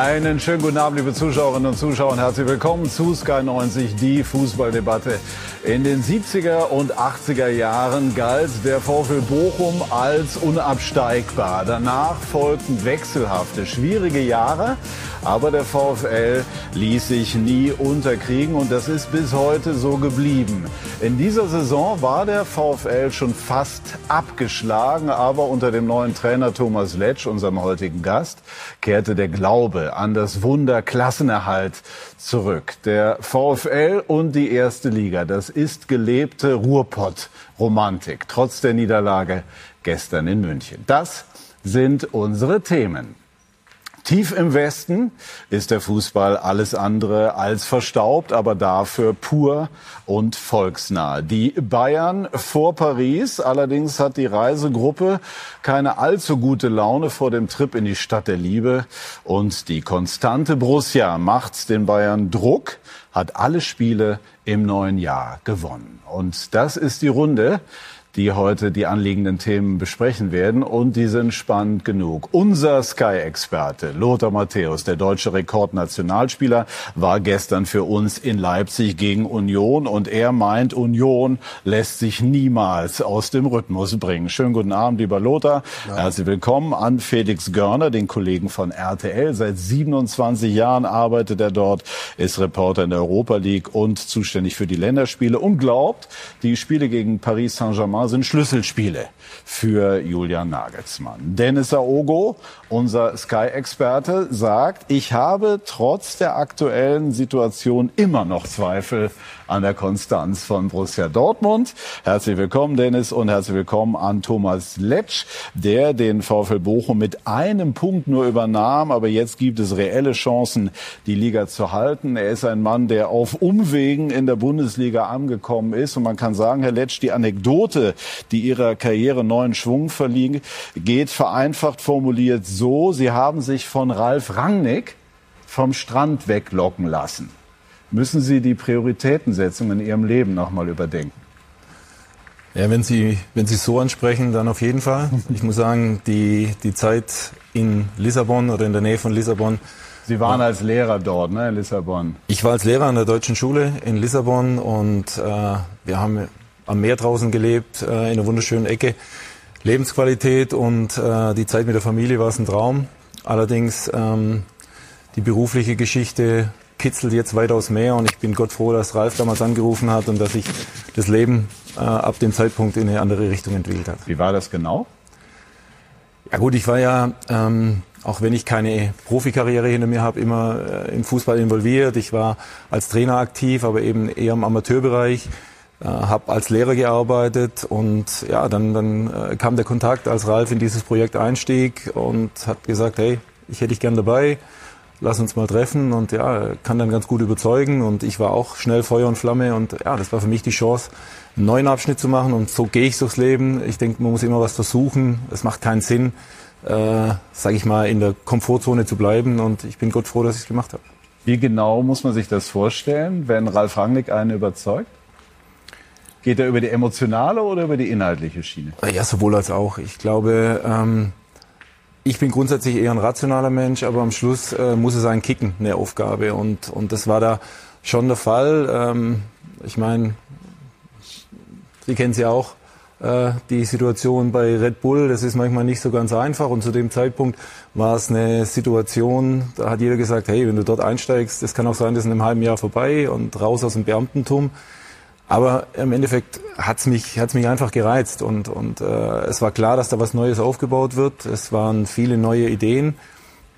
Einen schönen guten Abend, liebe Zuschauerinnen und Zuschauer, und herzlich willkommen zu Sky 90, die Fußballdebatte. In den 70er und 80er Jahren galt der VfL Bochum als unabsteigbar. Danach folgten wechselhafte, schwierige Jahre, aber der VfL ließ sich nie unterkriegen und das ist bis heute so geblieben. In dieser Saison war der VfL schon fast abgeschlagen, aber unter dem neuen Trainer Thomas Letsch, unserem heutigen Gast, kehrte der Glaube an das Wunder Klassenerhalt zurück. Der VfL und die erste Liga, das ist gelebte Ruhrpott-Romantik, trotz der Niederlage gestern in München. Das sind unsere Themen. Tief im Westen ist der Fußball alles andere als verstaubt, aber dafür pur und volksnah. Die Bayern vor Paris. Allerdings hat die Reisegruppe keine allzu gute Laune vor dem Trip in die Stadt der Liebe. Und die konstante Borussia macht den Bayern Druck, hat alle Spiele im neuen Jahr gewonnen. Und das ist die Runde, die heute die anliegenden Themen besprechen werden. Und die sind spannend genug. Unser Sky-Experte Lothar Matthäus, der deutsche Rekordnationalspieler, war gestern für uns in Leipzig gegen Union. Und er meint, Union lässt sich niemals aus dem Rhythmus bringen. Schönen guten Abend, lieber Lothar. Ja. Herzlich willkommen an Felix Görner, den Kollegen von RTL. Seit 27 Jahren arbeitet er dort, ist Reporter in der Europa League und zuständig für die Länderspiele und glaubt, die Spiele gegen Paris Saint-Germain sind Schlüsselspiele für Julian Nagelsmann. Dennis Aogo, unser Sky-Experte, sagt, ich habe trotz der aktuellen Situation immer noch Zweifel an der Konstanz von Borussia Dortmund. Herzlich willkommen, Dennis, und herzlich willkommen an Thomas Letsch, der den VfL Bochum mit einem Punkt nur übernahm. Aber jetzt gibt es reelle Chancen, die Liga zu halten. Er ist ein Mann, der auf Umwegen in der Bundesliga angekommen ist. Und man kann sagen, Herr Letsch, die Anekdote, die Ihrer Karriere neuen Schwung verliehen, geht vereinfacht formuliert so, Sie haben sich von Ralf Rangnick vom Strand weglocken lassen müssen Sie die Prioritätensetzung in Ihrem Leben nochmal überdenken? Ja, wenn Sie, wenn Sie so ansprechen, dann auf jeden Fall. Ich muss sagen, die, die Zeit in Lissabon oder in der Nähe von Lissabon. Sie waren als Lehrer dort, ne, in Lissabon? Ich war als Lehrer an der deutschen Schule in Lissabon und äh, wir haben am Meer draußen gelebt, äh, in einer wunderschönen Ecke. Lebensqualität und äh, die Zeit mit der Familie war es ein Traum. Allerdings ähm, die berufliche Geschichte kitzelt jetzt weitaus mehr und ich bin Gott froh, dass Ralf damals angerufen hat und dass sich das Leben äh, ab dem Zeitpunkt in eine andere Richtung entwickelt hat. Wie war das genau? Ja gut, ich war ja, ähm, auch wenn ich keine Profikarriere hinter mir habe, immer äh, im Fußball involviert. Ich war als Trainer aktiv, aber eben eher im Amateurbereich. Äh, habe als Lehrer gearbeitet und ja, dann, dann äh, kam der Kontakt, als Ralf in dieses Projekt einstieg und hat gesagt, hey, ich hätte dich gern dabei lass uns mal treffen und ja, kann dann ganz gut überzeugen und ich war auch schnell Feuer und Flamme und ja, das war für mich die Chance, einen neuen Abschnitt zu machen und so gehe ich durchs Leben. Ich denke, man muss immer was versuchen. Es macht keinen Sinn, äh, sage ich mal, in der Komfortzone zu bleiben und ich bin Gott froh, dass ich es gemacht habe. Wie genau muss man sich das vorstellen, wenn Ralf Rangnick einen überzeugt? Geht er über die emotionale oder über die inhaltliche Schiene? Ja, sowohl als auch. Ich glaube, ähm, ich bin grundsätzlich eher ein rationaler Mensch, aber am Schluss äh, muss es ein Kicken, eine Aufgabe. Und, und das war da schon der Fall. Ähm, ich meine, Sie kennen sie auch, äh, die Situation bei Red Bull. Das ist manchmal nicht so ganz einfach. Und zu dem Zeitpunkt war es eine Situation, da hat jeder gesagt, hey, wenn du dort einsteigst, das kann auch sein, das ist in einem halben Jahr vorbei und raus aus dem Beamtentum. Aber im Endeffekt hat's mich, hat's mich einfach gereizt und, und äh, es war klar, dass da was Neues aufgebaut wird. Es waren viele neue Ideen,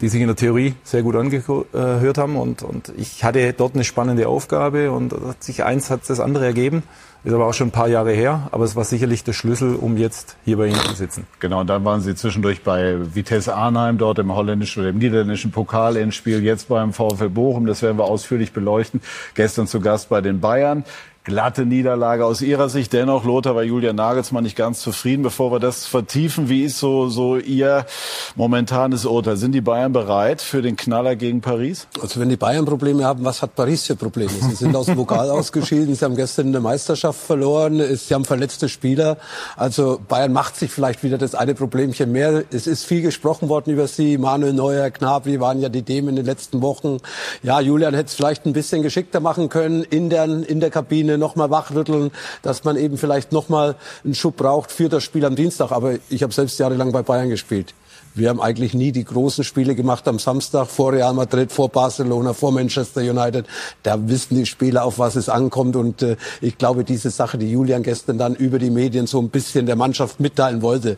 die sich in der Theorie sehr gut angehört haben und, und ich hatte dort eine spannende Aufgabe und hat sich eins hat das andere ergeben. Ist aber auch schon ein paar Jahre her, aber es war sicherlich der Schlüssel, um jetzt hier bei Ihnen zu sitzen. Genau, und dann waren Sie zwischendurch bei Vitesse Arnheim, dort im holländischen oder im niederländischen Pokal Spiel, jetzt beim VfL Bochum, das werden wir ausführlich beleuchten. Gestern zu Gast bei den Bayern. Glatte Niederlage aus Ihrer Sicht. Dennoch, Lothar, war Julian Nagelsmann nicht ganz zufrieden. Bevor wir das vertiefen, wie ist so, so Ihr momentanes Urteil? Sind die Bayern bereit für den Knaller gegen Paris? Also wenn die Bayern Probleme haben, was hat Paris für Probleme? Sie sind aus dem Pokal ausgeschieden, sie haben gestern eine Meisterschaft verloren, sie haben verletzte Spieler. Also Bayern macht sich vielleicht wieder das eine Problemchen mehr. Es ist viel gesprochen worden über sie. Manuel Neuer, Gnabry waren ja die Themen in den letzten Wochen. Ja, Julian hätte es vielleicht ein bisschen geschickter machen können in der, in der Kabine Kabine nochmal wachrütteln, dass man eben vielleicht nochmal einen Schub braucht für das Spiel am Dienstag. Aber ich habe selbst jahrelang bei Bayern gespielt. Wir haben eigentlich nie die großen Spiele gemacht am Samstag vor Real Madrid, vor Barcelona, vor Manchester United. Da wissen die Spieler, auf was es ankommt. Und äh, ich glaube, diese Sache, die Julian gestern dann über die Medien so ein bisschen der Mannschaft mitteilen wollte,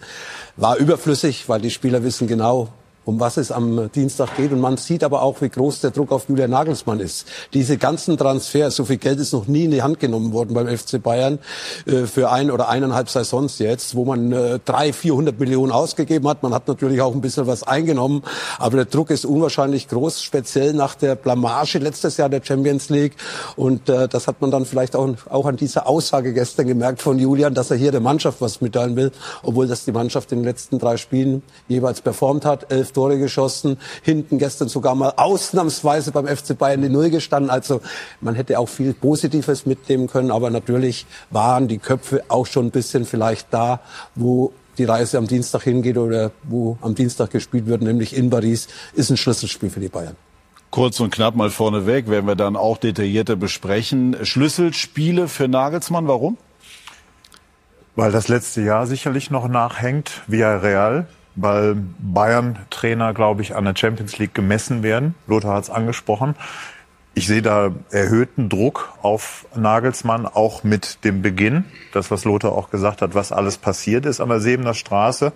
war überflüssig, weil die Spieler wissen genau, um was es am Dienstag geht. Und man sieht aber auch, wie groß der Druck auf Julian Nagelsmann ist. Diese ganzen Transfers, so viel Geld ist noch nie in die Hand genommen worden beim FC Bayern äh, für ein oder eineinhalb Saisons jetzt, wo man äh, drei, vierhundert Millionen ausgegeben hat. Man hat natürlich auch ein bisschen was eingenommen, aber der Druck ist unwahrscheinlich groß, speziell nach der Blamage letztes Jahr der Champions League. Und äh, das hat man dann vielleicht auch, an dieser Aussage gestern gemerkt von Julian, dass er hier der Mannschaft was mitteilen will, obwohl das die Mannschaft in den letzten drei Spielen jeweils performt hat. Tore geschossen, hinten gestern sogar mal ausnahmsweise beim FC Bayern die Null gestanden. Also man hätte auch viel Positives mitnehmen können, aber natürlich waren die Köpfe auch schon ein bisschen vielleicht da, wo die Reise am Dienstag hingeht oder wo am Dienstag gespielt wird, nämlich in Paris, ist ein Schlüsselspiel für die Bayern. Kurz und knapp mal vorneweg, werden wir dann auch detaillierter besprechen. Schlüsselspiele für Nagelsmann, warum? Weil das letzte Jahr sicherlich noch nachhängt, via Real weil Bayern-Trainer, glaube ich, an der Champions League gemessen werden. Lothar hat es angesprochen. Ich sehe da erhöhten Druck auf Nagelsmann, auch mit dem Beginn. Das, was Lothar auch gesagt hat, was alles passiert ist an der Sebener Straße.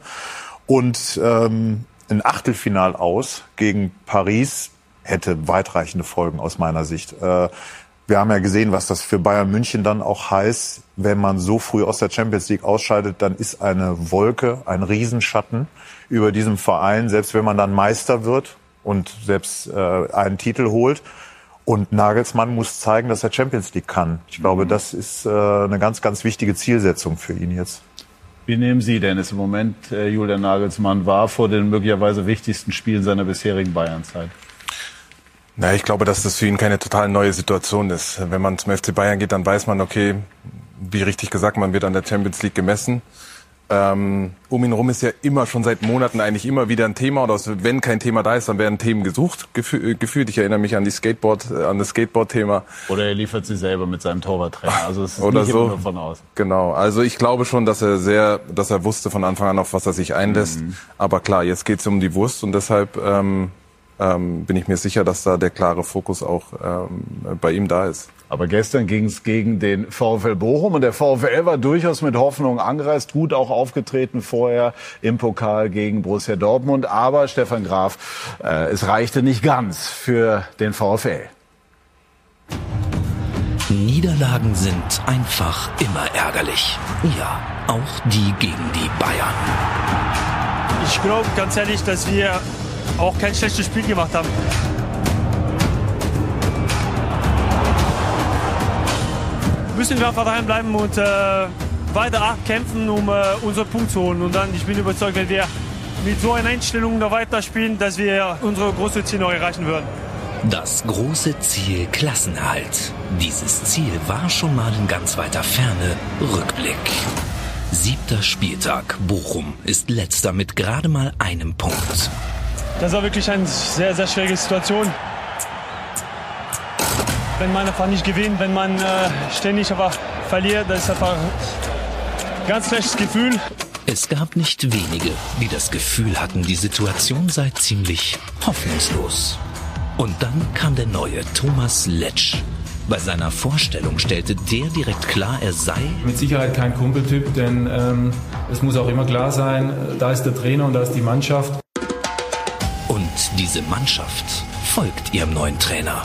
Und ähm, ein Achtelfinal aus gegen Paris hätte weitreichende Folgen aus meiner Sicht. Äh, wir haben ja gesehen, was das für Bayern München dann auch heißt, wenn man so früh aus der Champions League ausscheidet, dann ist eine Wolke, ein Riesenschatten über diesem Verein, selbst wenn man dann Meister wird und selbst äh, einen Titel holt. Und Nagelsmann muss zeigen, dass er Champions League kann. Ich glaube, mhm. das ist äh, eine ganz, ganz wichtige Zielsetzung für ihn jetzt. Wie nehmen Sie denn es im Moment, äh, Julian Nagelsmann, war vor den möglicherweise wichtigsten Spielen seiner bisherigen Bayernzeit? Na, ich glaube, dass das für ihn keine total neue Situation ist. Wenn man zum FC Bayern geht, dann weiß man, okay, wie richtig gesagt, man wird an der Champions League gemessen. Ähm, um ihn herum ist ja immer schon seit Monaten eigentlich immer wieder ein Thema oder wenn kein Thema da ist, dann werden Themen gesucht, gefü gefühlt. Ich erinnere mich an die Skateboard, äh, an das Skateboard-Thema. Oder er liefert sie selber mit seinem Torwarttrainer. Also es ist oder nicht so. von außen. Genau. Also ich glaube schon, dass er sehr, dass er wusste von Anfang an, auf was er sich einlässt. Mhm. Aber klar, jetzt geht es um die Wurst und deshalb ähm, ähm, bin ich mir sicher, dass da der klare Fokus auch ähm, bei ihm da ist. Aber gestern ging es gegen den VfL Bochum und der VfL war durchaus mit Hoffnung angereist, gut auch aufgetreten vorher im Pokal gegen Borussia Dortmund. Aber Stefan Graf, äh, es reichte nicht ganz für den VfL. Niederlagen sind einfach immer ärgerlich. Ja, auch die gegen die Bayern. Ich glaube ganz ehrlich, dass wir auch kein schlechtes Spiel gemacht haben. Müssen wir einfach daheim bleiben und äh, weiter kämpfen, um äh, unseren Punkt zu holen. Und dann, ich bin überzeugt, wenn wir mit so einer Einstellung noch weiter spielen, dass wir unsere große Ziel noch erreichen würden. Das große Ziel Klassenerhalt. Dieses Ziel war schon mal in ganz weiter Ferne. Rückblick. Siebter Spieltag. Bochum ist letzter mit gerade mal einem Punkt. Das war wirklich eine sehr, sehr schwierige Situation. Wenn man einfach nicht gewinnt, wenn man äh, ständig einfach verliert, das ist einfach ein ganz schlechtes Gefühl. Es gab nicht wenige, die das Gefühl hatten, die Situation sei ziemlich hoffnungslos. Und dann kam der neue Thomas Letsch. Bei seiner Vorstellung stellte der direkt klar, er sei mit Sicherheit kein Kumpeltyp, denn ähm, es muss auch immer klar sein, da ist der Trainer und da ist die Mannschaft. Und diese Mannschaft folgt ihrem neuen Trainer.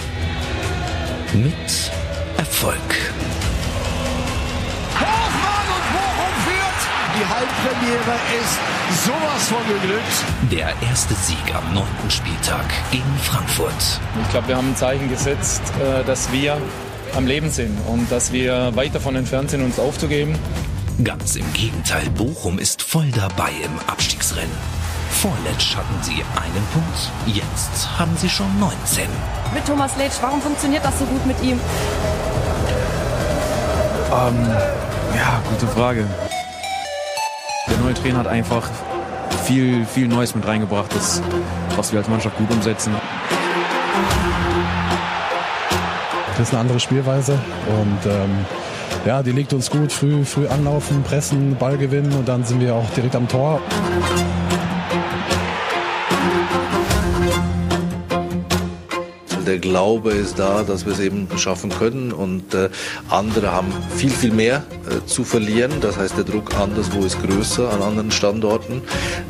Mit Erfolg. Hochmann und Bochum führt. Die Halbpremiere ist sowas von geglückt. Der erste Sieg am neunten Spieltag gegen Frankfurt. Ich glaube, wir haben ein Zeichen gesetzt, äh, dass wir am Leben sind und dass wir weit davon entfernt sind, uns aufzugeben. Ganz im Gegenteil, Bochum ist voll dabei im Abstiegsrennen. Vor Letsch hatten sie einen Punkt, jetzt haben sie schon 19. Mit Thomas Letsch, warum funktioniert das so gut mit ihm? Ähm, ja, gute Frage. Der neue Trainer hat einfach viel, viel Neues mit reingebracht, das, was wir als Mannschaft gut umsetzen. Das ist eine andere Spielweise und ähm, ja, die liegt uns gut. Früh, früh anlaufen, pressen, Ball gewinnen und dann sind wir auch direkt am Tor. Der Glaube ist da, dass wir es eben schaffen können und äh, andere haben viel, viel mehr äh, zu verlieren. Das heißt, der Druck anderswo ist größer an anderen Standorten.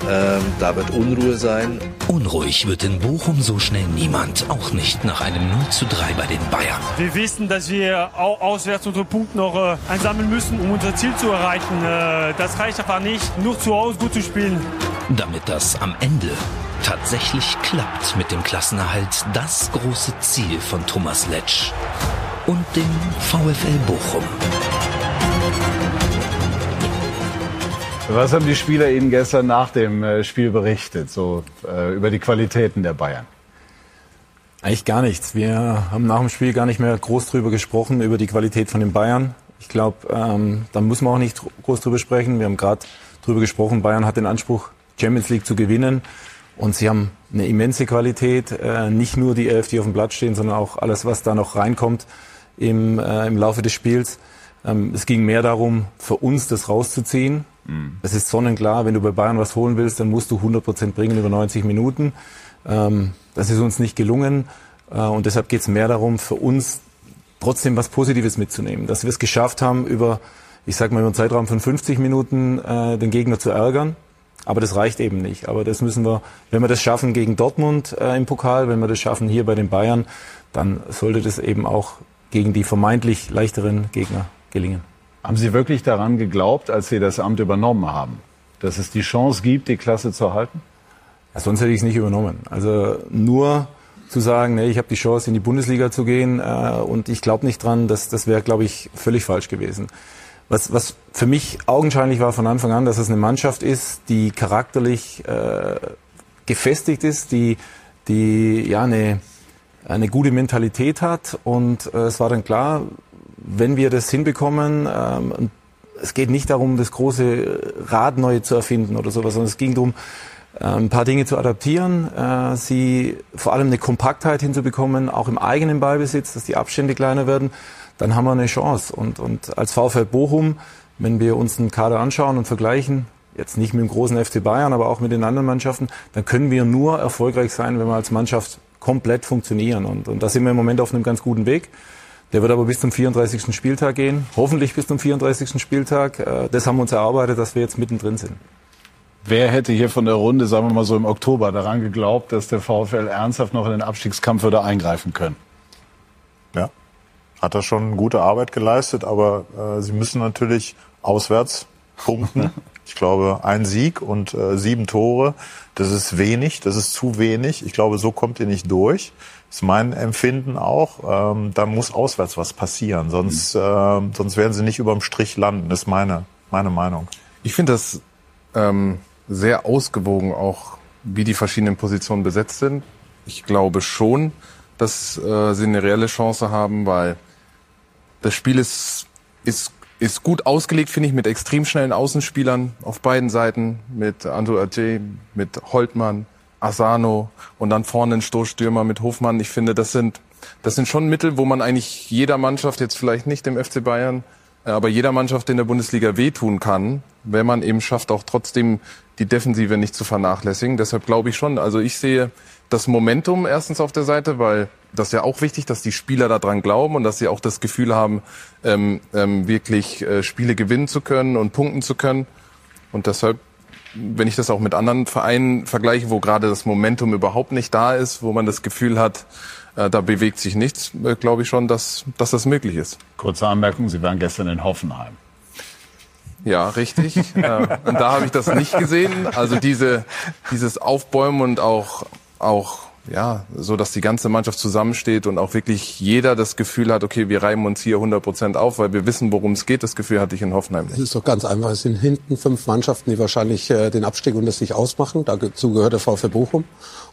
Ähm, da wird Unruhe sein. Unruhig wird in Bochum so schnell niemand, auch nicht nach einem 0 zu 3 bei den Bayern. Wir wissen, dass wir auch auswärts unsere Punkte noch äh, einsammeln müssen, um unser Ziel zu erreichen. Äh, das reicht einfach nicht, nur zu Hause gut zu spielen. Damit das am Ende tatsächlich klappt mit dem Klassenerhalt, das große Ziel von Thomas Letsch und dem VfL Bochum. Was haben die Spieler Ihnen gestern nach dem äh, Spiel berichtet, so äh, über die Qualitäten der Bayern? Eigentlich gar nichts. Wir haben nach dem Spiel gar nicht mehr groß drüber gesprochen, über die Qualität von den Bayern. Ich glaube, ähm, da muss man auch nicht groß drüber sprechen. Wir haben gerade drüber gesprochen, Bayern hat den Anspruch, Champions League zu gewinnen. Und sie haben eine immense Qualität, äh, nicht nur die elf, die auf dem Platz stehen, sondern auch alles, was da noch reinkommt im, äh, im Laufe des Spiels. Ähm, es ging mehr darum, für uns das rauszuziehen. Mhm. Es ist sonnenklar, wenn du bei Bayern was holen willst, dann musst du 100 Prozent bringen über 90 Minuten. Ähm, das ist uns nicht gelungen. Äh, und deshalb geht es mehr darum, für uns trotzdem was Positives mitzunehmen. Dass wir es geschafft haben, über, ich sag mal, über einen Zeitraum von 50 Minuten den Gegner zu ärgern. Aber das reicht eben nicht. Aber das müssen wir, wenn wir das schaffen gegen Dortmund äh, im Pokal, wenn wir das schaffen hier bei den Bayern, dann sollte das eben auch gegen die vermeintlich leichteren Gegner gelingen. Haben Sie wirklich daran geglaubt, als Sie das Amt übernommen haben, dass es die Chance gibt, die Klasse zu halten? Ja, sonst hätte ich es nicht übernommen. Also nur zu sagen, nee, ich habe die Chance, in die Bundesliga zu gehen äh, und ich glaube nicht dran, das, das wäre, glaube ich, völlig falsch gewesen. Was, was für mich augenscheinlich war von Anfang an, dass es eine Mannschaft ist, die charakterlich äh, gefestigt ist, die, die ja eine, eine gute Mentalität hat. Und äh, es war dann klar, wenn wir das hinbekommen, ähm, es geht nicht darum, das große Rad neu zu erfinden oder sowas, sondern es ging darum, äh, ein paar Dinge zu adaptieren, äh, sie vor allem eine Kompaktheit hinzubekommen, auch im eigenen Ballbesitz, dass die Abstände kleiner werden dann haben wir eine Chance. Und, und als VfL Bochum, wenn wir uns einen Kader anschauen und vergleichen, jetzt nicht mit dem großen FC Bayern, aber auch mit den anderen Mannschaften, dann können wir nur erfolgreich sein, wenn wir als Mannschaft komplett funktionieren. Und, und da sind wir im Moment auf einem ganz guten Weg. Der wird aber bis zum 34. Spieltag gehen. Hoffentlich bis zum 34. Spieltag. Äh, das haben wir uns erarbeitet, dass wir jetzt mittendrin sind. Wer hätte hier von der Runde, sagen wir mal so im Oktober, daran geglaubt, dass der VfL ernsthaft noch in den Abstiegskampf würde eingreifen können? Hat er schon gute Arbeit geleistet, aber äh, sie müssen natürlich auswärts punkten. Ich glaube, ein Sieg und äh, sieben Tore, das ist wenig, das ist zu wenig. Ich glaube, so kommt ihr nicht durch. Das ist mein Empfinden auch. Ähm, da muss auswärts was passieren, sonst, mhm. äh, sonst werden sie nicht überm Strich landen. Das ist meine, meine Meinung. Ich finde das ähm, sehr ausgewogen, auch wie die verschiedenen Positionen besetzt sind. Ich glaube schon, dass äh, sie eine reelle Chance haben, weil das Spiel ist, ist, ist gut ausgelegt, finde ich, mit extrem schnellen Außenspielern auf beiden Seiten, mit Andrew Ajay, mit Holtmann, Asano und dann vorne ein Stoßstürmer mit Hofmann. Ich finde, das sind, das sind schon Mittel, wo man eigentlich jeder Mannschaft, jetzt vielleicht nicht dem FC Bayern, äh, aber jeder Mannschaft in der Bundesliga wehtun kann, wenn man eben schafft, auch trotzdem die Defensive nicht zu vernachlässigen. Deshalb glaube ich schon, also ich sehe das Momentum erstens auf der Seite, weil das ist ja auch wichtig, dass die Spieler daran glauben und dass sie auch das Gefühl haben, ähm, ähm, wirklich äh, Spiele gewinnen zu können und punkten zu können. Und deshalb, wenn ich das auch mit anderen Vereinen vergleiche, wo gerade das Momentum überhaupt nicht da ist, wo man das Gefühl hat, äh, da bewegt sich nichts, äh, glaube ich schon, dass, dass das möglich ist. Kurze Anmerkung, Sie waren gestern in Hoffenheim. Ja, richtig. äh, und da habe ich das nicht gesehen. Also diese, dieses Aufbäumen und auch, auch ja, so dass die ganze Mannschaft zusammensteht und auch wirklich jeder das Gefühl hat, okay, wir reiben uns hier 100 Prozent auf, weil wir wissen, worum es geht. Das Gefühl hatte ich in Hoffenheim nicht. Das ist doch ganz einfach. Es sind hinten fünf Mannschaften, die wahrscheinlich äh, den Abstieg unter sich ausmachen. Dazu gehört der VfL Bochum.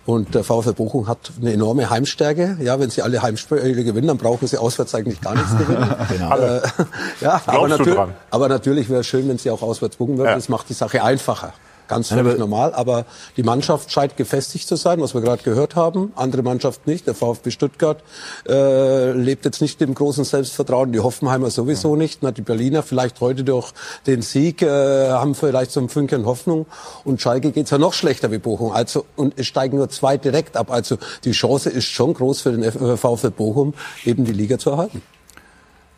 Und der VfL Bochum hat eine enorme Heimstärke. Ja, wenn sie alle Heimspiele gewinnen, dann brauchen sie auswärts eigentlich gar nichts gewinnen. genau. äh, ja, aber, natür aber, natürlich wäre es schön, wenn sie auch auswärts buchen würden. Ja. Das macht die Sache einfacher. Ganz völlig aber normal. Aber die Mannschaft scheint gefestigt zu sein, was wir gerade gehört haben. Andere Mannschaft nicht. Der VfB Stuttgart äh, lebt jetzt nicht im großen Selbstvertrauen. Die Hoffenheimer sowieso nicht. Na, die Berliner vielleicht heute durch den Sieg äh, haben vielleicht so ein Fünkchen Hoffnung. Und Schalke geht's ja noch schlechter wie Bochum. Also und es steigen nur zwei direkt ab. Also die Chance ist schon groß für den äh, VfB Bochum, eben die Liga zu erhalten.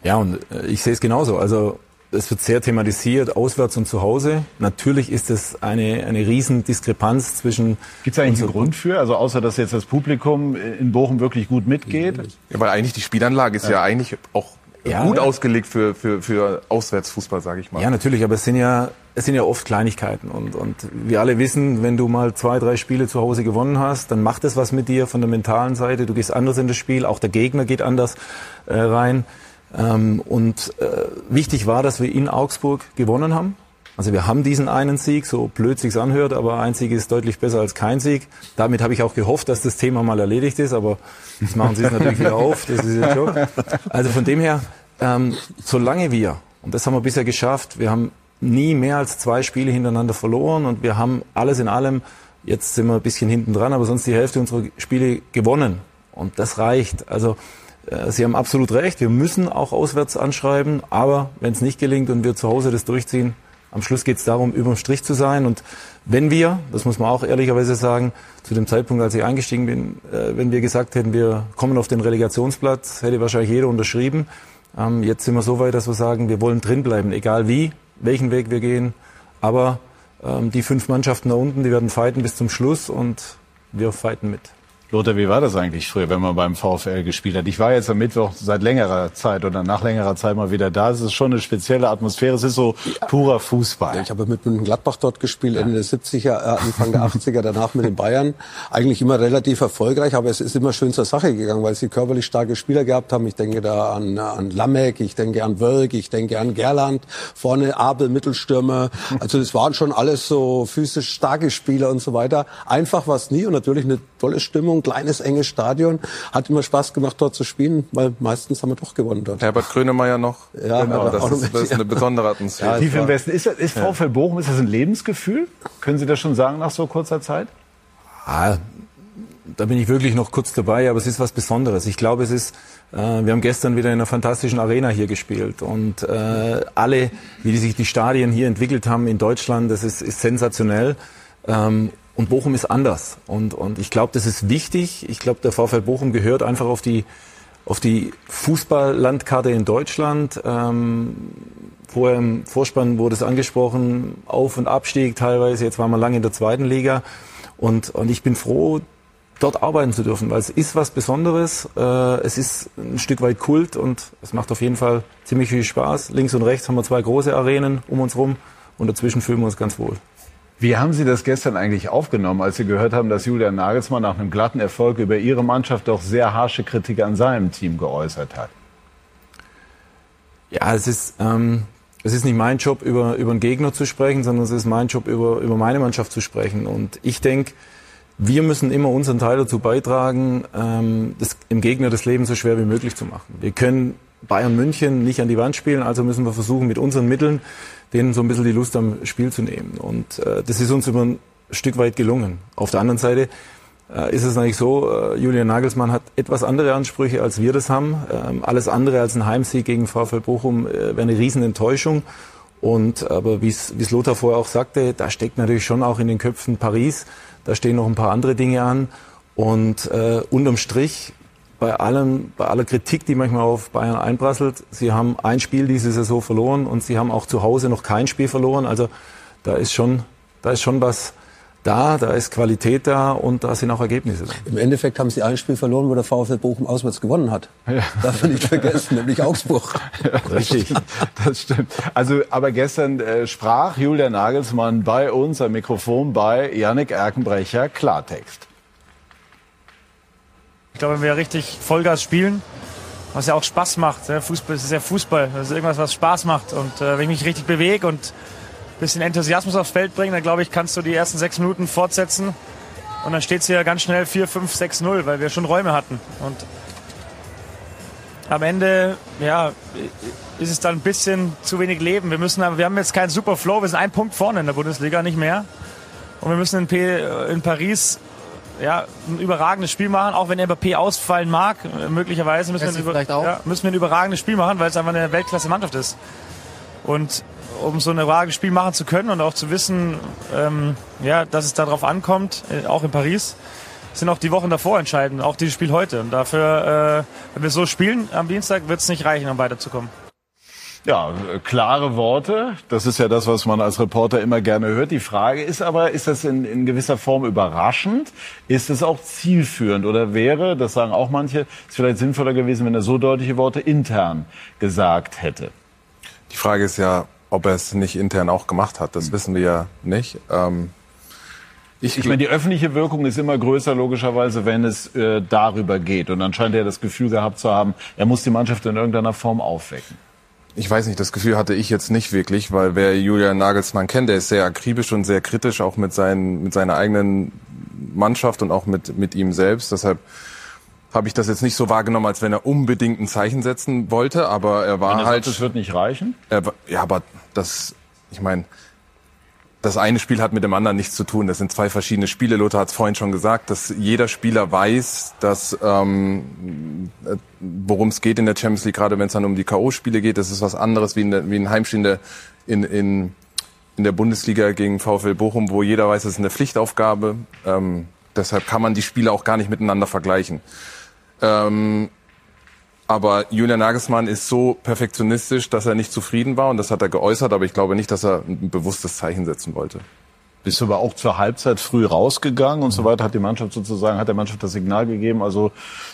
Ja, und äh, ich sehe es genauso. Also es wird sehr thematisiert, auswärts und zu Hause. Natürlich ist es eine, eine Riesendiskrepanz zwischen... Gibt es eigentlich einen Grund für? Also außer, dass jetzt das Publikum in Bochum wirklich gut mitgeht? Ja, weil eigentlich die Spielanlage ist ja, ja eigentlich auch ja, gut ja. ausgelegt für, für, für Auswärtsfußball, sage ich mal. Ja, natürlich, aber es sind ja, es sind ja oft Kleinigkeiten. Und, und wir alle wissen, wenn du mal zwei, drei Spiele zu Hause gewonnen hast, dann macht es was mit dir von der mentalen Seite. Du gehst anders in das Spiel, auch der Gegner geht anders äh, rein. Ähm, und äh, wichtig war, dass wir in Augsburg gewonnen haben. Also wir haben diesen einen Sieg, so blöd sich's anhört, aber ein Sieg ist deutlich besser als kein Sieg. Damit habe ich auch gehofft, dass das Thema mal erledigt ist, aber jetzt machen Sie es natürlich wieder auf. Das ist jetzt schon. Also von dem her, ähm, solange wir, und das haben wir bisher geschafft, wir haben nie mehr als zwei Spiele hintereinander verloren und wir haben alles in allem, jetzt sind wir ein bisschen hinten dran, aber sonst die Hälfte unserer Spiele gewonnen. Und das reicht. Also Sie haben absolut recht, wir müssen auch auswärts anschreiben, aber wenn es nicht gelingt und wir zu Hause das durchziehen, am Schluss geht es darum, über dem Strich zu sein. Und wenn wir, das muss man auch ehrlicherweise sagen, zu dem Zeitpunkt, als ich eingestiegen bin, äh, wenn wir gesagt hätten, wir kommen auf den Relegationsplatz, hätte wahrscheinlich jeder unterschrieben. Ähm, jetzt sind wir so weit, dass wir sagen, wir wollen drinbleiben, egal wie, welchen Weg wir gehen. Aber ähm, die fünf Mannschaften da unten, die werden fighten bis zum Schluss und wir fighten mit. Lothar, wie war das eigentlich früher, wenn man beim VfL gespielt hat? Ich war jetzt am Mittwoch seit längerer Zeit oder nach längerer Zeit mal wieder da. Es ist schon eine spezielle Atmosphäre. Es ist so purer Fußball. Ja, ich habe mit München Gladbach dort gespielt, Ende der 70er, äh, Anfang der 80er, danach mit den Bayern. Eigentlich immer relativ erfolgreich, aber es ist immer schön zur Sache gegangen, weil sie körperlich starke Spieler gehabt haben. Ich denke da an, an Lamek, ich denke an Wölk, ich denke an Gerland, vorne Abel, Mittelstürmer. Also das waren schon alles so physisch starke Spieler und so weiter. Einfach war es nie und natürlich eine tolle Stimmung ein kleines, enges Stadion. Hat immer Spaß gemacht, dort zu spielen, weil meistens haben wir doch gewonnen dort. Herbert Grönemeyer noch. Ja, genau, das, ist, das ist eine besondere Atmosphäre. Ja, Tief im Westen. Ist, ist VfL Bochum, ist das ein Lebensgefühl? Können Sie das schon sagen nach so kurzer Zeit? Ah, da bin ich wirklich noch kurz dabei, aber es ist was Besonderes. Ich glaube, es ist, äh, wir haben gestern wieder in einer fantastischen Arena hier gespielt und äh, alle, wie die sich die Stadien hier entwickelt haben in Deutschland, das ist, ist sensationell. Ähm, und Bochum ist anders. Und, und ich glaube, das ist wichtig. Ich glaube, der VfL Bochum gehört einfach auf die, auf die Fußballlandkarte in Deutschland. Ähm, vorher im Vorspann wurde es angesprochen, Auf- und Abstieg teilweise. Jetzt waren wir lange in der zweiten Liga. Und, und ich bin froh, dort arbeiten zu dürfen, weil es ist was Besonderes. Äh, es ist ein Stück weit Kult und es macht auf jeden Fall ziemlich viel Spaß. Links und rechts haben wir zwei große Arenen um uns rum und dazwischen fühlen wir uns ganz wohl. Wie haben Sie das gestern eigentlich aufgenommen, als Sie gehört haben, dass Julian Nagelsmann nach einem glatten Erfolg über Ihre Mannschaft doch sehr harsche Kritik an seinem Team geäußert hat? Ja, es ist, ähm, es ist nicht mein Job, über, über einen Gegner zu sprechen, sondern es ist mein Job, über, über meine Mannschaft zu sprechen. Und ich denke, wir müssen immer unseren Teil dazu beitragen, ähm, das, im Gegner das Leben so schwer wie möglich zu machen. Wir können Bayern München nicht an die Wand spielen, also müssen wir versuchen, mit unseren Mitteln denen so ein bisschen die Lust am Spiel zu nehmen. Und äh, das ist uns über ein Stück weit gelungen. Auf der anderen Seite äh, ist es natürlich so, äh, Julian Nagelsmann hat etwas andere Ansprüche, als wir das haben. Ähm, alles andere als ein Heimsieg gegen VfL Bochum äh, wäre eine Riesenenttäuschung. Und aber wie es Lothar vorher auch sagte, da steckt natürlich schon auch in den Köpfen Paris. Da stehen noch ein paar andere Dinge an. Und äh, unterm Strich bei allem, bei aller Kritik, die manchmal auf Bayern einprasselt, sie haben ein Spiel diese Saison verloren und sie haben auch zu Hause noch kein Spiel verloren. Also da ist schon, da ist schon was da, da ist Qualität da und da sind auch Ergebnisse da. Im Endeffekt haben sie ein Spiel verloren, wo der VfL Bochum auswärts gewonnen hat. Ja. Darf man nicht vergessen, nämlich Augsburg. Ja, richtig, das stimmt. Also, aber gestern äh, sprach Julian Nagelsmann bei uns am Mikrofon bei Yannick Erkenbrecher Klartext. Glaube, wenn wir richtig Vollgas spielen, was ja auch Spaß macht. Ja, Fußball ist ja Fußball, das ist irgendwas, was Spaß macht. Und äh, wenn ich mich richtig bewege und ein bisschen Enthusiasmus aufs Feld bringe, dann glaube ich, kannst du die ersten sechs Minuten fortsetzen. Und dann steht es hier ganz schnell 4, 5, 6, 0, weil wir schon Räume hatten. Und am Ende, ja, ist es dann ein bisschen zu wenig Leben. Wir müssen, wir haben jetzt keinen super Flow, wir sind ein Punkt vorne in der Bundesliga, nicht mehr. Und wir müssen in, P in Paris ja, ein überragendes Spiel machen, auch wenn Mbappé ausfallen mag, möglicherweise müssen, wir ein, ja, müssen wir ein überragendes Spiel machen, weil es einfach eine Weltklasse-Mannschaft ist. Und um so ein überragendes Spiel machen zu können und auch zu wissen, ähm, ja, dass es darauf ankommt, äh, auch in Paris, sind auch die Wochen davor entscheidend, auch dieses Spiel heute. Und dafür, äh, wenn wir so spielen am Dienstag, wird es nicht reichen, um weiterzukommen. Ja, klare Worte. Das ist ja das, was man als Reporter immer gerne hört. Die Frage ist aber, ist das in, in gewisser Form überraschend? Ist es auch zielführend? Oder wäre, das sagen auch manche, es vielleicht sinnvoller gewesen, wenn er so deutliche Worte intern gesagt hätte? Die Frage ist ja, ob er es nicht intern auch gemacht hat. Das wissen wir ja nicht. Ähm ich, ich meine, die öffentliche Wirkung ist immer größer, logischerweise, wenn es äh, darüber geht. Und dann scheint er das Gefühl gehabt zu haben, er muss die Mannschaft in irgendeiner Form aufwecken. Ich weiß nicht, das Gefühl hatte ich jetzt nicht wirklich, weil wer Julian Nagelsmann kennt, der ist sehr akribisch und sehr kritisch, auch mit, seinen, mit seiner eigenen Mannschaft und auch mit, mit ihm selbst. Deshalb habe ich das jetzt nicht so wahrgenommen, als wenn er unbedingt ein Zeichen setzen wollte, aber er war halt. Sagt, das wird nicht reichen? Er, ja, aber das, ich meine, das eine Spiel hat mit dem anderen nichts zu tun. Das sind zwei verschiedene Spiele. Lothar hat es vorhin schon gesagt, dass jeder Spieler weiß, dass ähm, äh, worum es geht in der Champions League, gerade wenn es dann um die K.O.-Spiele geht. Das ist was anderes wie, in der, wie ein Heimspiel in, in, in der Bundesliga gegen VfL Bochum, wo jeder weiß, es ist eine Pflichtaufgabe. Ähm, deshalb kann man die Spiele auch gar nicht miteinander vergleichen. Ähm, aber Julian Nagelsmann ist so perfektionistisch, dass er nicht zufrieden war und das hat er geäußert, aber ich glaube nicht, dass er ein bewusstes Zeichen setzen wollte. Bist du aber auch zur Halbzeit früh rausgegangen und so weiter, hat die Mannschaft sozusagen, hat der Mannschaft das Signal gegeben. Also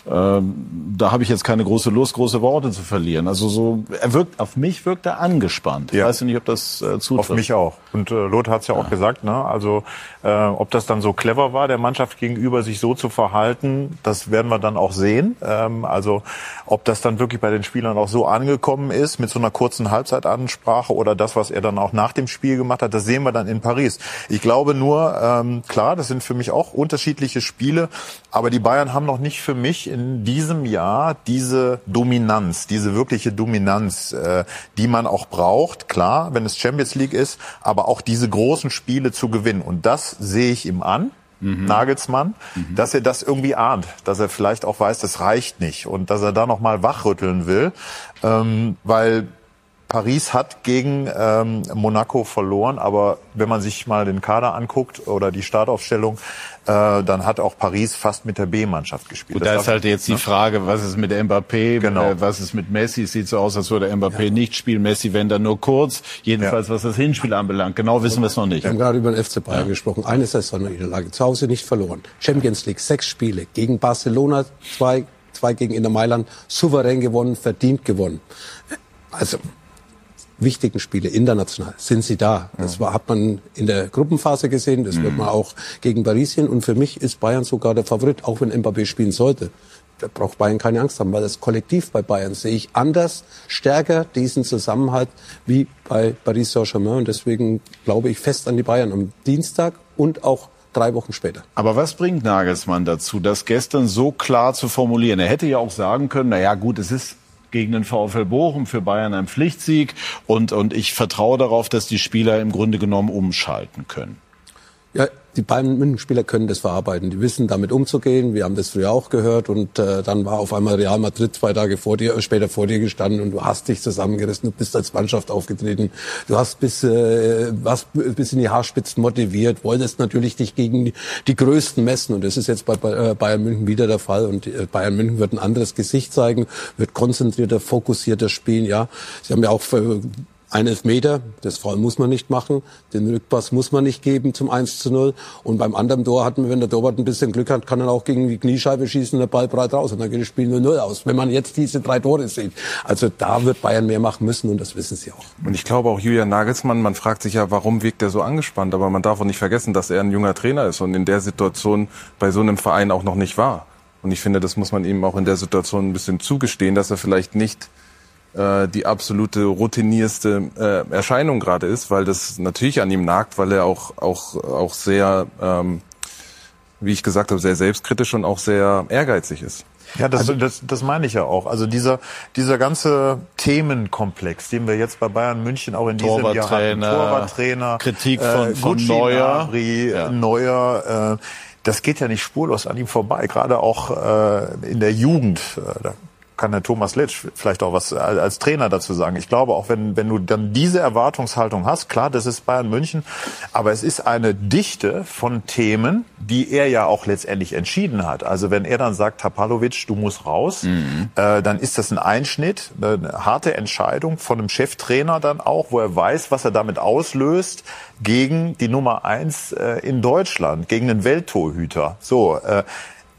ähm, da habe ich jetzt keine große Lust, große Worte zu verlieren. Also so, er wirkt, auf mich wirkt er angespannt. Ich ja. weiß nicht, ob das äh, zutrifft. Auf mich auch. Und äh, Lothar hat es ja, ja auch gesagt, ne? Also äh, ob das dann so clever war, der Mannschaft gegenüber sich so zu verhalten, das werden wir dann auch sehen. Ähm, also ob das dann wirklich bei den Spielern auch so angekommen ist, mit so einer kurzen Halbzeitansprache oder das, was er dann auch nach dem Spiel gemacht hat, das sehen wir dann in Paris. Ich glaube nur, ähm, klar, das sind für mich auch unterschiedliche Spiele, aber die Bayern haben noch nicht für mich in diesem Jahr diese Dominanz, diese wirkliche Dominanz, äh, die man auch braucht, klar, wenn es Champions League ist, aber auch diese großen Spiele zu gewinnen. Und das sehe ich ihm an. Mhm. Nagelsmann, mhm. dass er das irgendwie ahnt, dass er vielleicht auch weiß, das reicht nicht und dass er da noch mal wachrütteln will, ähm, weil Paris hat gegen ähm, Monaco verloren, aber wenn man sich mal den Kader anguckt oder die Startaufstellung, äh, dann hat auch Paris fast mit der B-Mannschaft gespielt. Gut, da ist halt jetzt die ne? Frage, was ist mit Mbappé, genau. äh, was ist mit Messi? Es sieht so aus, als würde Mbappé ja. nicht spielen, Messi wenn dann nur kurz. Jedenfalls, ja. was das Hinspiel anbelangt. Genau wissen wir es noch nicht. Wir haben gerade über den FC Bayern ja. gesprochen. Eine Saisonniederlage, zu Hause nicht verloren. Champions League, sechs Spiele. Gegen Barcelona zwei, zwei gegen Inter Mailand, souverän gewonnen, verdient gewonnen. Also wichtigen Spiele international sind sie da. Das war, hat man in der Gruppenphase gesehen, das wird mhm. man auch gegen Paris sehen. Und für mich ist Bayern sogar der Favorit, auch wenn Mbappé spielen sollte. Da braucht Bayern keine Angst haben, weil das Kollektiv bei Bayern sehe ich anders, stärker diesen Zusammenhalt wie bei Paris Saint-Germain. Und deswegen glaube ich fest an die Bayern am Dienstag und auch drei Wochen später. Aber was bringt Nagelsmann dazu, das gestern so klar zu formulieren? Er hätte ja auch sagen können, na ja, gut, es ist gegen den VfL Bochum für Bayern ein Pflichtsieg und, und ich vertraue darauf, dass die Spieler im Grunde genommen umschalten können. Ja, die Bayern München Spieler können das verarbeiten. Die wissen damit umzugehen. Wir haben das früher auch gehört und äh, dann war auf einmal Real Madrid zwei Tage vor dir, äh, später vor dir gestanden und du hast dich zusammengerissen, du bist als Mannschaft aufgetreten. Du hast bis, äh, was bis in die Haarspitzen motiviert, wolltest natürlich dich gegen die, Größten messen und das ist jetzt bei äh, Bayern München wieder der Fall und äh, Bayern München wird ein anderes Gesicht zeigen, wird konzentrierter, fokussierter spielen. Ja, sie haben ja auch ein Elfmeter, das Foul muss man nicht machen, den Rückpass muss man nicht geben zum 1 zu 0. Und beim anderen Tor hatten wir, wenn der Torwart ein bisschen Glück hat, kann er auch gegen die Kniescheibe schießen der Ball breit raus. Und dann geht das Spiel nur 0 aus. Wenn man jetzt diese drei Tore sieht. Also da wird Bayern mehr machen müssen und das wissen sie auch. Und ich glaube auch Julian Nagelsmann, man fragt sich ja, warum wirkt er so angespannt? Aber man darf auch nicht vergessen, dass er ein junger Trainer ist und in der Situation bei so einem Verein auch noch nicht war. Und ich finde, das muss man ihm auch in der Situation ein bisschen zugestehen, dass er vielleicht nicht äh, die absolute routinierste äh, Erscheinung gerade ist, weil das natürlich an ihm nagt, weil er auch auch auch sehr, ähm, wie ich gesagt habe, sehr selbstkritisch und auch sehr ehrgeizig ist. Ja, das, also, das, das meine ich ja auch. Also dieser, dieser ganze Themenkomplex, den wir jetzt bei Bayern München auch in diesem Jahr hatten, Torwarttrainer, Kritik von, äh, von Neuer, Abri, ja. Neuer, äh, das geht ja nicht spurlos an ihm vorbei. Gerade auch äh, in der Jugend, äh, da kann der Thomas Litsch vielleicht auch was als Trainer dazu sagen. Ich glaube, auch wenn, wenn du dann diese Erwartungshaltung hast, klar, das ist Bayern München, aber es ist eine Dichte von Themen, die er ja auch letztendlich entschieden hat. Also wenn er dann sagt, Tapalovic, du musst raus, mhm. äh, dann ist das ein Einschnitt, eine harte Entscheidung von einem Cheftrainer dann auch, wo er weiß, was er damit auslöst gegen die Nummer eins äh, in Deutschland, gegen den Welttorhüter. So, äh,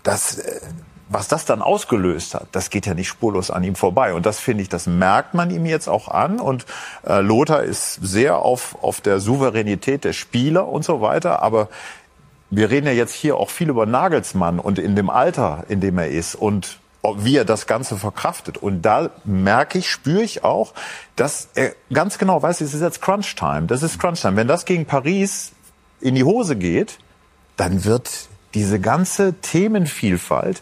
das, äh, was das dann ausgelöst hat, das geht ja nicht spurlos an ihm vorbei. Und das finde ich, das merkt man ihm jetzt auch an. Und äh, Lothar ist sehr auf, auf der Souveränität der Spieler und so weiter. Aber wir reden ja jetzt hier auch viel über Nagelsmann und in dem Alter, in dem er ist und wie er das Ganze verkraftet. Und da merke ich, spüre ich auch, dass er ganz genau weiß, es ist jetzt Crunch Time. Das ist Crunch Time. Wenn das gegen Paris in die Hose geht, dann wird diese ganze Themenvielfalt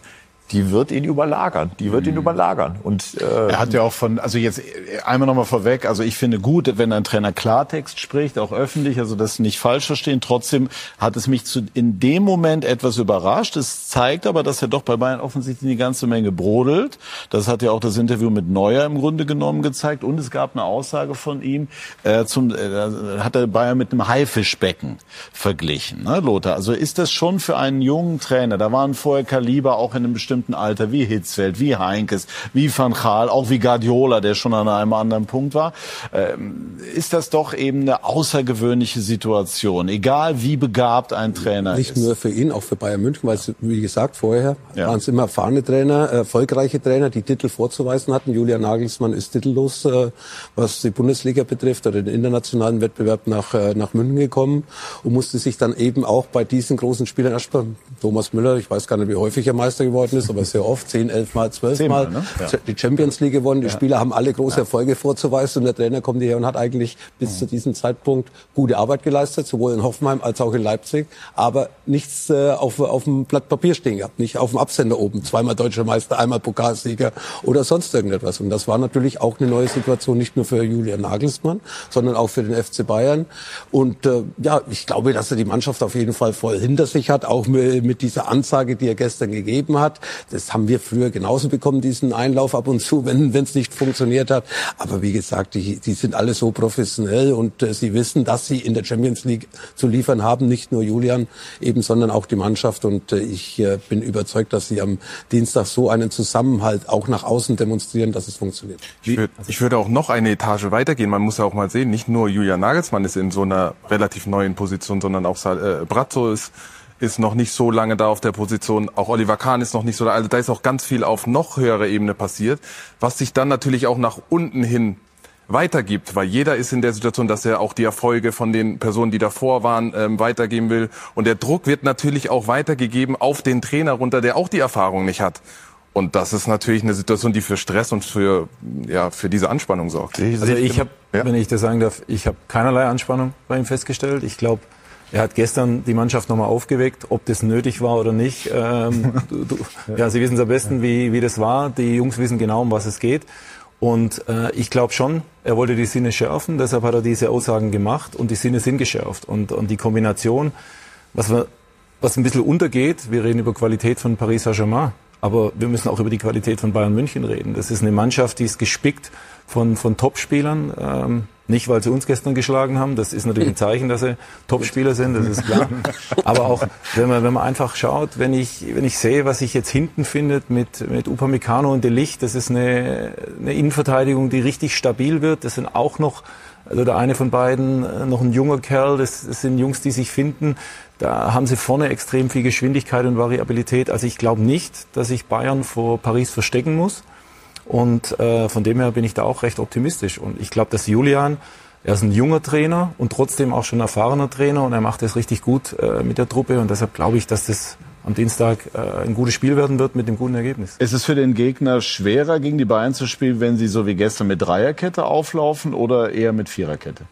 die wird ihn überlagern. Die wird ihn mhm. überlagern. Und äh, er hat ja auch von, also jetzt einmal nochmal vorweg. Also ich finde gut, wenn ein Trainer Klartext spricht, auch öffentlich, also das nicht falsch verstehen. Trotzdem hat es mich zu, in dem Moment etwas überrascht. Es zeigt aber, dass er doch bei Bayern offensichtlich eine ganze Menge brodelt. Das hat ja auch das Interview mit Neuer im Grunde genommen gezeigt. Und es gab eine Aussage von ihm, äh, zum, äh, hat er Bayern mit einem Haifischbecken verglichen, ne, Lothar. Also ist das schon für einen jungen Trainer? Da waren vorher Kaliber auch in einem bestimmten bestimmten Alter, wie Hitzfeld, wie Heinkes, wie Van Gaal, auch wie Guardiola, der schon an einem anderen Punkt war, ähm, ist das doch eben eine außergewöhnliche Situation, egal wie begabt ein Trainer Nicht ist. Nicht nur für ihn, auch für Bayern München, weil es, wie gesagt, vorher ja. waren es immer erfahrene Trainer, erfolgreiche Trainer, die Titel vorzuweisen hatten. Julian Nagelsmann ist titellos, äh, was die Bundesliga betrifft, oder den internationalen Wettbewerb nach, äh, nach München gekommen und musste sich dann eben auch bei diesen großen Spielern, erst bei Thomas Müller, ich weiß gar nicht, wie häufig er Meister geworden ist, ist, aber sehr oft, zehn, elf Mal, zwölf Mal, ne? ja. die Champions League gewonnen. Die ja. Spieler haben alle große Erfolge vorzuweisen und der Trainer kommt hierher und hat eigentlich bis mhm. zu diesem Zeitpunkt gute Arbeit geleistet, sowohl in Hoffenheim als auch in Leipzig, aber nichts äh, auf, auf dem Blatt Papier stehen gehabt, nicht auf dem Absender oben, zweimal deutscher Meister, einmal Pokalsieger oder sonst irgendetwas. Und das war natürlich auch eine neue Situation, nicht nur für Julian Nagelsmann, sondern auch für den FC Bayern. Und äh, ja, ich glaube, dass er die Mannschaft auf jeden Fall voll hinter sich hat, auch mit, mit dieser Ansage, die er gestern gegeben hat. Das haben wir früher genauso bekommen, diesen Einlauf ab und zu, wenn es nicht funktioniert hat. Aber wie gesagt, die, die sind alle so professionell und äh, sie wissen, dass sie in der Champions League zu liefern haben. Nicht nur Julian eben, sondern auch die Mannschaft. Und äh, ich äh, bin überzeugt, dass sie am Dienstag so einen Zusammenhalt auch nach außen demonstrieren, dass es funktioniert. Ich, würd, ich würde auch noch eine Etage weitergehen. Man muss ja auch mal sehen, nicht nur Julian Nagelsmann ist in so einer relativ neuen Position, sondern auch äh, Brazzo ist ist noch nicht so lange da auf der Position. Auch Oliver Kahn ist noch nicht so da. Also da ist auch ganz viel auf noch höherer Ebene passiert, was sich dann natürlich auch nach unten hin weitergibt, weil jeder ist in der Situation, dass er auch die Erfolge von den Personen, die davor waren, ähm, weitergeben will. Und der Druck wird natürlich auch weitergegeben auf den Trainer runter, der auch die Erfahrung nicht hat. Und das ist natürlich eine Situation, die für Stress und für ja für diese Anspannung sorgt. Also ich habe, ja. wenn ich das sagen darf, ich habe keinerlei Anspannung bei ihm festgestellt. Ich glaube, er hat gestern die Mannschaft nochmal aufgeweckt, ob das nötig war oder nicht. Ähm, du, ja, Sie wissen es am besten, wie, wie das war. Die Jungs wissen genau, um was es geht. Und äh, ich glaube schon, er wollte die Sinne schärfen, deshalb hat er diese Aussagen gemacht und die Sinne sind geschärft. Und, und die Kombination, was, wir, was ein bisschen untergeht, wir reden über Qualität von Paris Saint-Germain, aber wir müssen auch über die Qualität von Bayern München reden. Das ist eine Mannschaft, die ist gespickt von, von Topspielern. Ähm, nicht, weil sie uns gestern geschlagen haben. Das ist natürlich ein Zeichen, dass sie Topspieler sind, das ist klar. Aber auch, wenn man, wenn man einfach schaut, wenn ich, wenn ich sehe, was sich jetzt hinten findet mit, mit Upamecano und Delicht, das ist eine, eine Innenverteidigung, die richtig stabil wird. Das sind auch noch, also der eine von beiden, äh, noch ein junger Kerl, das, das sind Jungs, die sich finden. Da haben sie vorne extrem viel Geschwindigkeit und Variabilität. Also ich glaube nicht, dass sich Bayern vor Paris verstecken muss. Und äh, von dem her bin ich da auch recht optimistisch. Und ich glaube, dass Julian, er ist ein junger Trainer und trotzdem auch schon erfahrener Trainer und er macht das richtig gut äh, mit der Truppe. Und deshalb glaube ich, dass das am Dienstag äh, ein gutes Spiel werden wird mit dem guten Ergebnis. Ist es für den Gegner schwerer, gegen die Bayern zu spielen, wenn sie so wie gestern mit Dreierkette auflaufen oder eher mit Viererkette?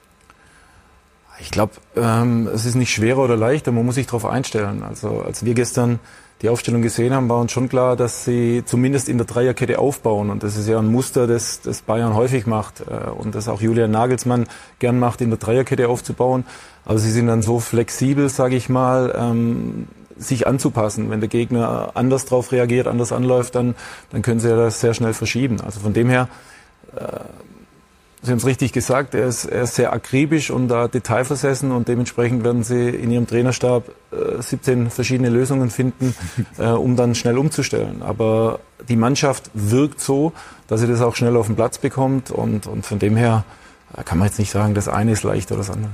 Ich glaube, ähm, es ist nicht schwerer oder leichter, man muss sich darauf einstellen. Also als wir gestern die Aufstellung gesehen haben, war uns schon klar, dass sie zumindest in der Dreierkette aufbauen. Und das ist ja ein Muster, das, das Bayern häufig macht äh, und das auch Julian Nagelsmann gern macht, in der Dreierkette aufzubauen. Aber sie sind dann so flexibel, sage ich mal, ähm, sich anzupassen. Wenn der Gegner anders darauf reagiert, anders anläuft, dann, dann können sie ja das sehr schnell verschieben. Also von dem her, äh, Sie haben es richtig gesagt, er ist, er ist sehr akribisch und da detailversessen und dementsprechend werden Sie in Ihrem Trainerstab äh, 17 verschiedene Lösungen finden, äh, um dann schnell umzustellen. Aber die Mannschaft wirkt so, dass sie das auch schnell auf den Platz bekommt und, und von dem her äh, kann man jetzt nicht sagen, das eine ist leichter oder das andere.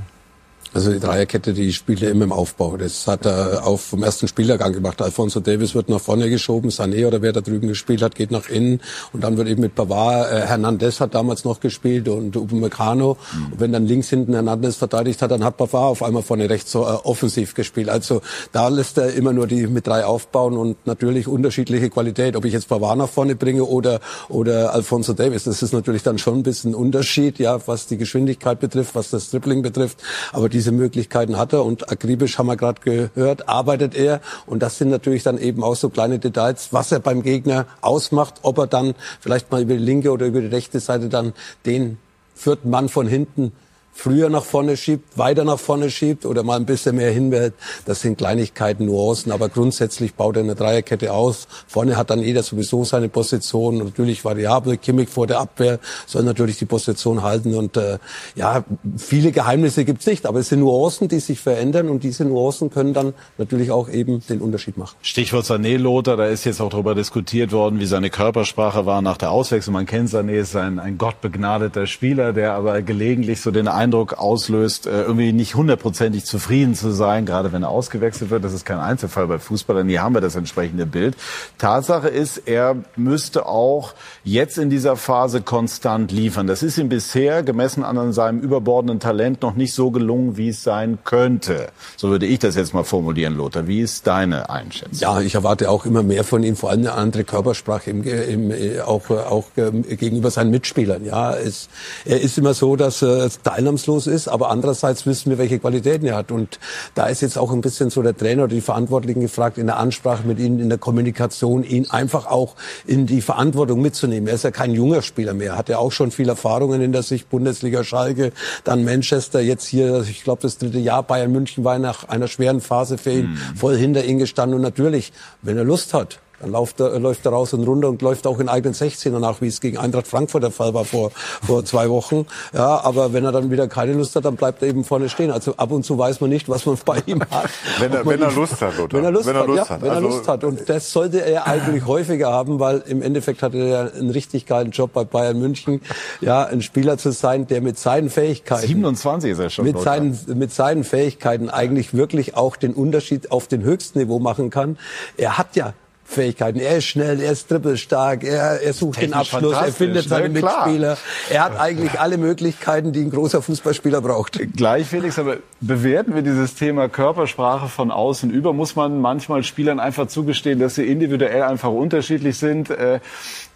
Also die Dreierkette, die spielt ja immer im Aufbau. Das hat er auch vom ersten Spielgang gemacht. Alfonso Davis wird nach vorne geschoben, Sané oder wer da drüben gespielt hat, geht nach innen und dann wird eben mit Pavard, äh, Hernandez hat damals noch gespielt und Upamecano. Mhm. Und wenn dann links hinten Hernandez verteidigt hat, dann hat Pavard auf einmal vorne rechts so äh, offensiv gespielt. Also da lässt er immer nur die mit drei aufbauen und natürlich unterschiedliche Qualität. Ob ich jetzt Pavard nach vorne bringe oder oder Alfonso Davis, das ist natürlich dann schon ein bisschen ein Unterschied, ja, was die Geschwindigkeit betrifft, was das Dribbling betrifft. Aber die diese Möglichkeiten hat er und akribisch haben wir gerade gehört, arbeitet er. Und das sind natürlich dann eben auch so kleine Details, was er beim Gegner ausmacht, ob er dann vielleicht mal über die linke oder über die rechte Seite dann den vierten Mann von hinten früher nach vorne schiebt, weiter nach vorne schiebt oder mal ein bisschen mehr hinwählt. Das sind Kleinigkeiten, Nuancen, aber grundsätzlich baut er eine Dreierkette aus. Vorne hat dann jeder sowieso seine Position, natürlich variabel. Kimmich vor der Abwehr soll natürlich die Position halten und äh, ja, viele Geheimnisse gibt's nicht, aber es sind Nuancen, die sich verändern und diese Nuancen können dann natürlich auch eben den Unterschied machen. Stichwort Sané, Lothar, da ist jetzt auch darüber diskutiert worden, wie seine Körpersprache war nach der Auswechslung. Man kennt Sané, ist ein, ein gottbegnadeter Spieler, der aber gelegentlich so den Eindruck auslöst, äh, irgendwie nicht hundertprozentig zufrieden zu sein, gerade wenn er ausgewechselt wird. Das ist kein Einzelfall bei Fußballern. Hier haben wir das entsprechende Bild. Tatsache ist, er müsste auch jetzt in dieser Phase konstant liefern. Das ist ihm bisher, gemessen an seinem überbordenden Talent, noch nicht so gelungen, wie es sein könnte. So würde ich das jetzt mal formulieren, Lothar. Wie ist deine Einschätzung? Ja, ich erwarte auch immer mehr von ihm, vor allem eine andere Körpersprache, im, im, auch, auch ähm, gegenüber seinen Mitspielern. Ja, es, er ist immer so, dass er teilnahmslos ist, aber andererseits wissen wir, welche Qualitäten er hat. Und da ist jetzt auch ein bisschen so der Trainer oder die Verantwortlichen gefragt, in der Ansprache mit ihnen, in der Kommunikation, ihn einfach auch in die Verantwortung mitzunehmen. Er ist ja kein junger Spieler mehr, hat ja auch schon viel Erfahrungen in der Sicht, Bundesliga Schalke, dann Manchester, jetzt hier, ich glaube, das dritte Jahr Bayern München war nach einer schweren Phase für ihn mhm. voll hinter ihm gestanden. Und natürlich, wenn er Lust hat, dann läuft er, läuft er raus und runter und läuft auch in eigenen 16er nach, wie es gegen Eintracht Frankfurt der Fall war vor, vor zwei Wochen. Ja, aber wenn er dann wieder keine Lust hat, dann bleibt er eben vorne stehen. Also ab und zu weiß man nicht, was man bei ihm hat. wenn er, wenn er Lust hat, oder? Wenn er Lust wenn er Lust hat, hat. Ja, wenn also, er Lust hat. Und das sollte er eigentlich häufiger haben, weil im Endeffekt hat er ja einen richtig geilen Job bei Bayern München. Ja, ein Spieler zu sein, der mit seinen Fähigkeiten. 27 ist er schon. Mit seinen, mit seinen Fähigkeiten eigentlich wirklich auch den Unterschied auf den höchsten Niveau machen kann. Er hat ja Fähigkeiten. Er ist schnell, er ist trippelstark, er, er sucht den Abschluss, er findet seine ne? Mitspieler. Er hat eigentlich alle Möglichkeiten, die ein großer Fußballspieler braucht. Gleich, Felix, aber bewerten wir dieses Thema Körpersprache von außen über? Muss man manchmal Spielern einfach zugestehen, dass sie individuell einfach unterschiedlich sind? Äh,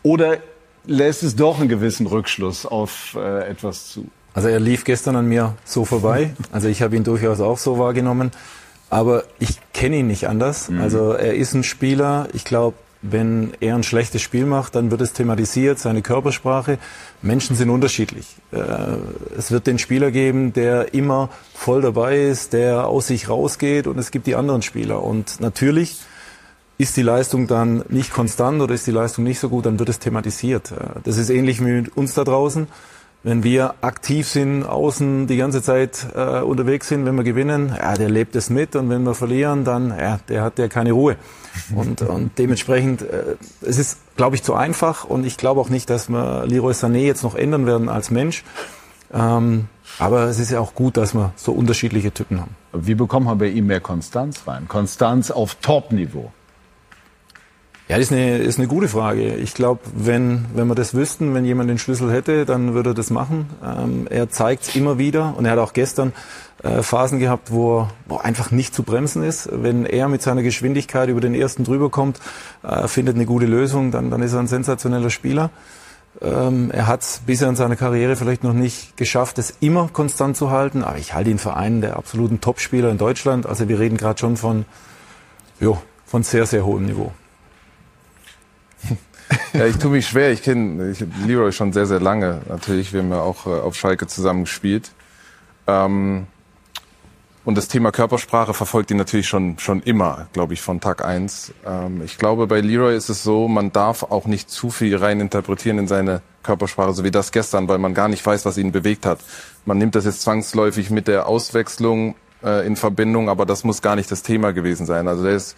oder lässt es doch einen gewissen Rückschluss auf äh, etwas zu? Also er lief gestern an mir so vorbei. Also ich habe ihn durchaus auch so wahrgenommen. Aber ich kenne ihn nicht anders. Mhm. Also er ist ein Spieler. Ich glaube, wenn er ein schlechtes Spiel macht, dann wird es thematisiert, seine Körpersprache. Menschen sind unterschiedlich. Äh, es wird den Spieler geben, der immer voll dabei ist, der aus sich rausgeht und es gibt die anderen Spieler. Und natürlich ist die Leistung dann nicht konstant oder ist die Leistung nicht so gut, dann wird es thematisiert. Äh, das ist ähnlich wie mit uns da draußen wenn wir aktiv sind, außen die ganze Zeit äh, unterwegs sind, wenn wir gewinnen, ja, der lebt es mit und wenn wir verlieren, dann, ja, der hat ja keine Ruhe. Und, und dementsprechend, äh, es ist, glaube ich, zu einfach und ich glaube auch nicht, dass wir Leroy Sané jetzt noch ändern werden als Mensch. Ähm, aber es ist ja auch gut, dass wir so unterschiedliche Typen haben. Wie bekommen wir bei ihm mehr Konstanz rein? Konstanz auf Top-Niveau? Ja, das ist eine, ist eine gute Frage. Ich glaube, wenn, wenn wir das wüssten, wenn jemand den Schlüssel hätte, dann würde er das machen. Ähm, er zeigt es immer wieder und er hat auch gestern äh, Phasen gehabt, wo er, wo einfach nicht zu bremsen ist. Wenn er mit seiner Geschwindigkeit über den ersten drüber kommt, äh, findet eine gute Lösung, dann, dann ist er ein sensationeller Spieler. Ähm, er hat es bisher in seiner Karriere vielleicht noch nicht geschafft, es immer konstant zu halten, aber ich halte ihn für einen der absoluten Topspieler in Deutschland. Also wir reden gerade schon von, jo, von sehr, sehr hohem Niveau. Ja, ich tue mich schwer. Ich kenne ich Leroy schon sehr, sehr lange. Natürlich, wir haben ja auch äh, auf Schalke zusammen gespielt. Ähm, und das Thema Körpersprache verfolgt ihn natürlich schon, schon immer, glaube ich, von Tag eins. Ähm, ich glaube, bei Leroy ist es so, man darf auch nicht zu viel rein interpretieren in seine Körpersprache, so wie das gestern, weil man gar nicht weiß, was ihn bewegt hat. Man nimmt das jetzt zwangsläufig mit der Auswechslung äh, in Verbindung, aber das muss gar nicht das Thema gewesen sein. Also der ist,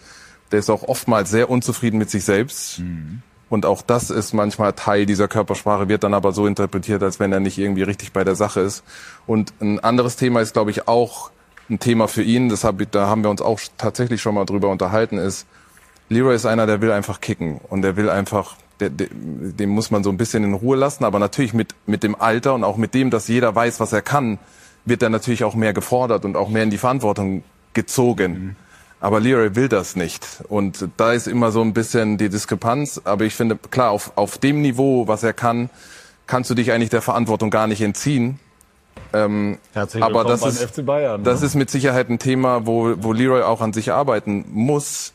der ist auch oftmals sehr unzufrieden mit sich selbst. Mhm. Und auch das ist manchmal Teil dieser Körpersprache, wird dann aber so interpretiert, als wenn er nicht irgendwie richtig bei der Sache ist. Und ein anderes Thema ist, glaube ich, auch ein Thema für ihn, das hab, da haben wir uns auch tatsächlich schon mal drüber unterhalten, ist, Leroy ist einer, der will einfach kicken und der will einfach, der, der, dem muss man so ein bisschen in Ruhe lassen, aber natürlich mit, mit dem Alter und auch mit dem, dass jeder weiß, was er kann, wird er natürlich auch mehr gefordert und auch mehr in die Verantwortung gezogen. Mhm. Aber Leroy will das nicht. Und da ist immer so ein bisschen die Diskrepanz. Aber ich finde, klar, auf, auf dem Niveau, was er kann, kannst du dich eigentlich der Verantwortung gar nicht entziehen. Ähm, Herzlich aber das ist, FC Bayern. Das ne? ist mit Sicherheit ein Thema, wo, wo Leroy auch an sich arbeiten muss,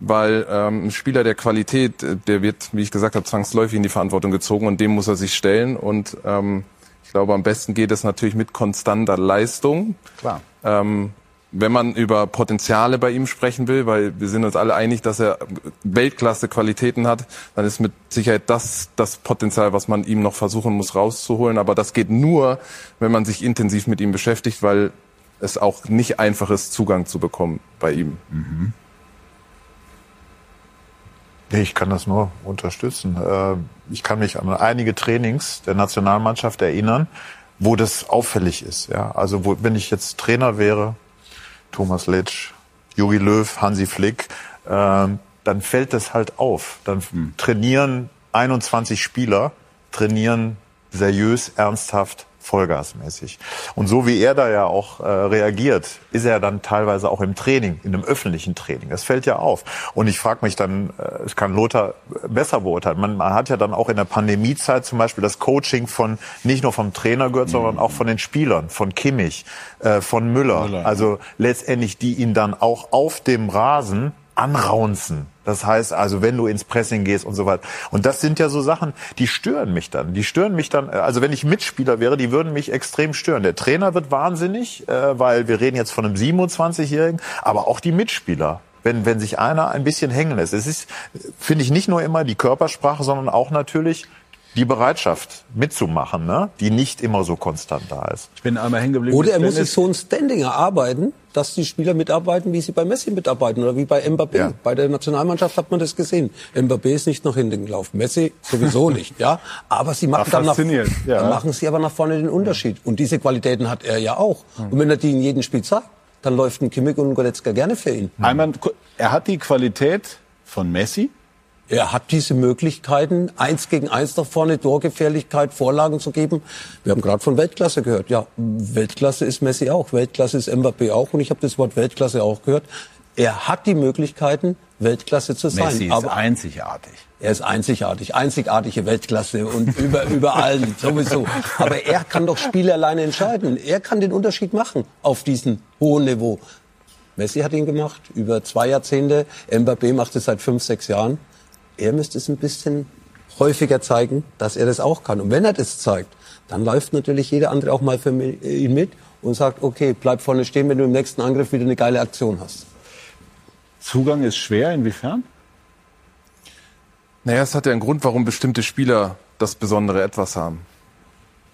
weil ähm, ein Spieler der Qualität, der wird, wie ich gesagt habe, zwangsläufig in die Verantwortung gezogen und dem muss er sich stellen. Und ähm, ich glaube, am besten geht es natürlich mit konstanter Leistung. Klar. Ähm, wenn man über Potenziale bei ihm sprechen will, weil wir sind uns alle einig, dass er Weltklasse-Qualitäten hat, dann ist mit Sicherheit das das Potenzial, was man ihm noch versuchen muss rauszuholen. Aber das geht nur, wenn man sich intensiv mit ihm beschäftigt, weil es auch nicht einfach ist, Zugang zu bekommen bei ihm. Mhm. Ich kann das nur unterstützen. Äh, ich kann mich an einige Trainings der Nationalmannschaft erinnern, wo das auffällig ist. Also wo, wenn ich jetzt Trainer wäre Thomas Letsch, Juri Löw, Hansi Flick, äh, dann fällt das halt auf. Dann mhm. trainieren 21 Spieler, trainieren seriös, ernsthaft vollgasmäßig. Und so wie er da ja auch äh, reagiert, ist er dann teilweise auch im Training, in einem öffentlichen Training. Das fällt ja auf. Und ich frage mich dann, äh, es kann Lothar besser beurteilen. Man, man hat ja dann auch in der Pandemiezeit zum Beispiel das Coaching von nicht nur vom Trainer gehört, mhm. sondern auch von den Spielern, von Kimmich, äh, von Müller. Müller. Also letztendlich die ihn dann auch auf dem Rasen anraunzen. Das heißt also, wenn du ins Pressing gehst und so weiter. Und das sind ja so Sachen, die stören mich dann. Die stören mich dann, also wenn ich Mitspieler wäre, die würden mich extrem stören. Der Trainer wird wahnsinnig, äh, weil wir reden jetzt von einem 27-Jährigen, aber auch die Mitspieler. Wenn, wenn sich einer ein bisschen hängen lässt. Es ist, finde ich, nicht nur immer die Körpersprache, sondern auch natürlich die Bereitschaft mitzumachen, ne? die nicht immer so konstant da ist. Ich bin einmal hängen geblieben. Oder er muss sich so ein Standing erarbeiten, dass die Spieler mitarbeiten, wie sie bei Messi mitarbeiten oder wie bei Mbappé. Ja. Bei der Nationalmannschaft hat man das gesehen. Mbappé ist nicht nach hinten gelaufen, Messi sowieso nicht, ja. Aber sie machen dann, nach, ja. dann machen sie aber nach vorne den Unterschied. Und diese Qualitäten hat er ja auch. Und wenn er die in jedem Spiel zeigt, dann läuft ein Kimmich und ein Goretzka gerne für ihn. Einmal, er hat die Qualität von Messi, er hat diese Möglichkeiten, eins gegen eins nach vorne, Torgefährlichkeit, Vorlagen zu geben. Wir haben gerade von Weltklasse gehört. Ja, Weltklasse ist Messi auch, Weltklasse ist Mbappé auch und ich habe das Wort Weltklasse auch gehört. Er hat die Möglichkeiten, Weltklasse zu sein. Messi ist aber einzigartig. Er ist einzigartig, einzigartige Weltklasse und über, über allen sowieso. Aber er kann doch Spiele alleine entscheiden. Er kann den Unterschied machen auf diesem hohen Niveau. Messi hat ihn gemacht über zwei Jahrzehnte. Mbappé macht es seit fünf, sechs Jahren er müsste es ein bisschen häufiger zeigen, dass er das auch kann. Und wenn er das zeigt, dann läuft natürlich jeder andere auch mal für ihn mit und sagt, okay, bleib vorne stehen, wenn du im nächsten Angriff wieder eine geile Aktion hast. Zugang ist schwer, inwiefern? Naja, es hat ja einen Grund, warum bestimmte Spieler das besondere Etwas haben.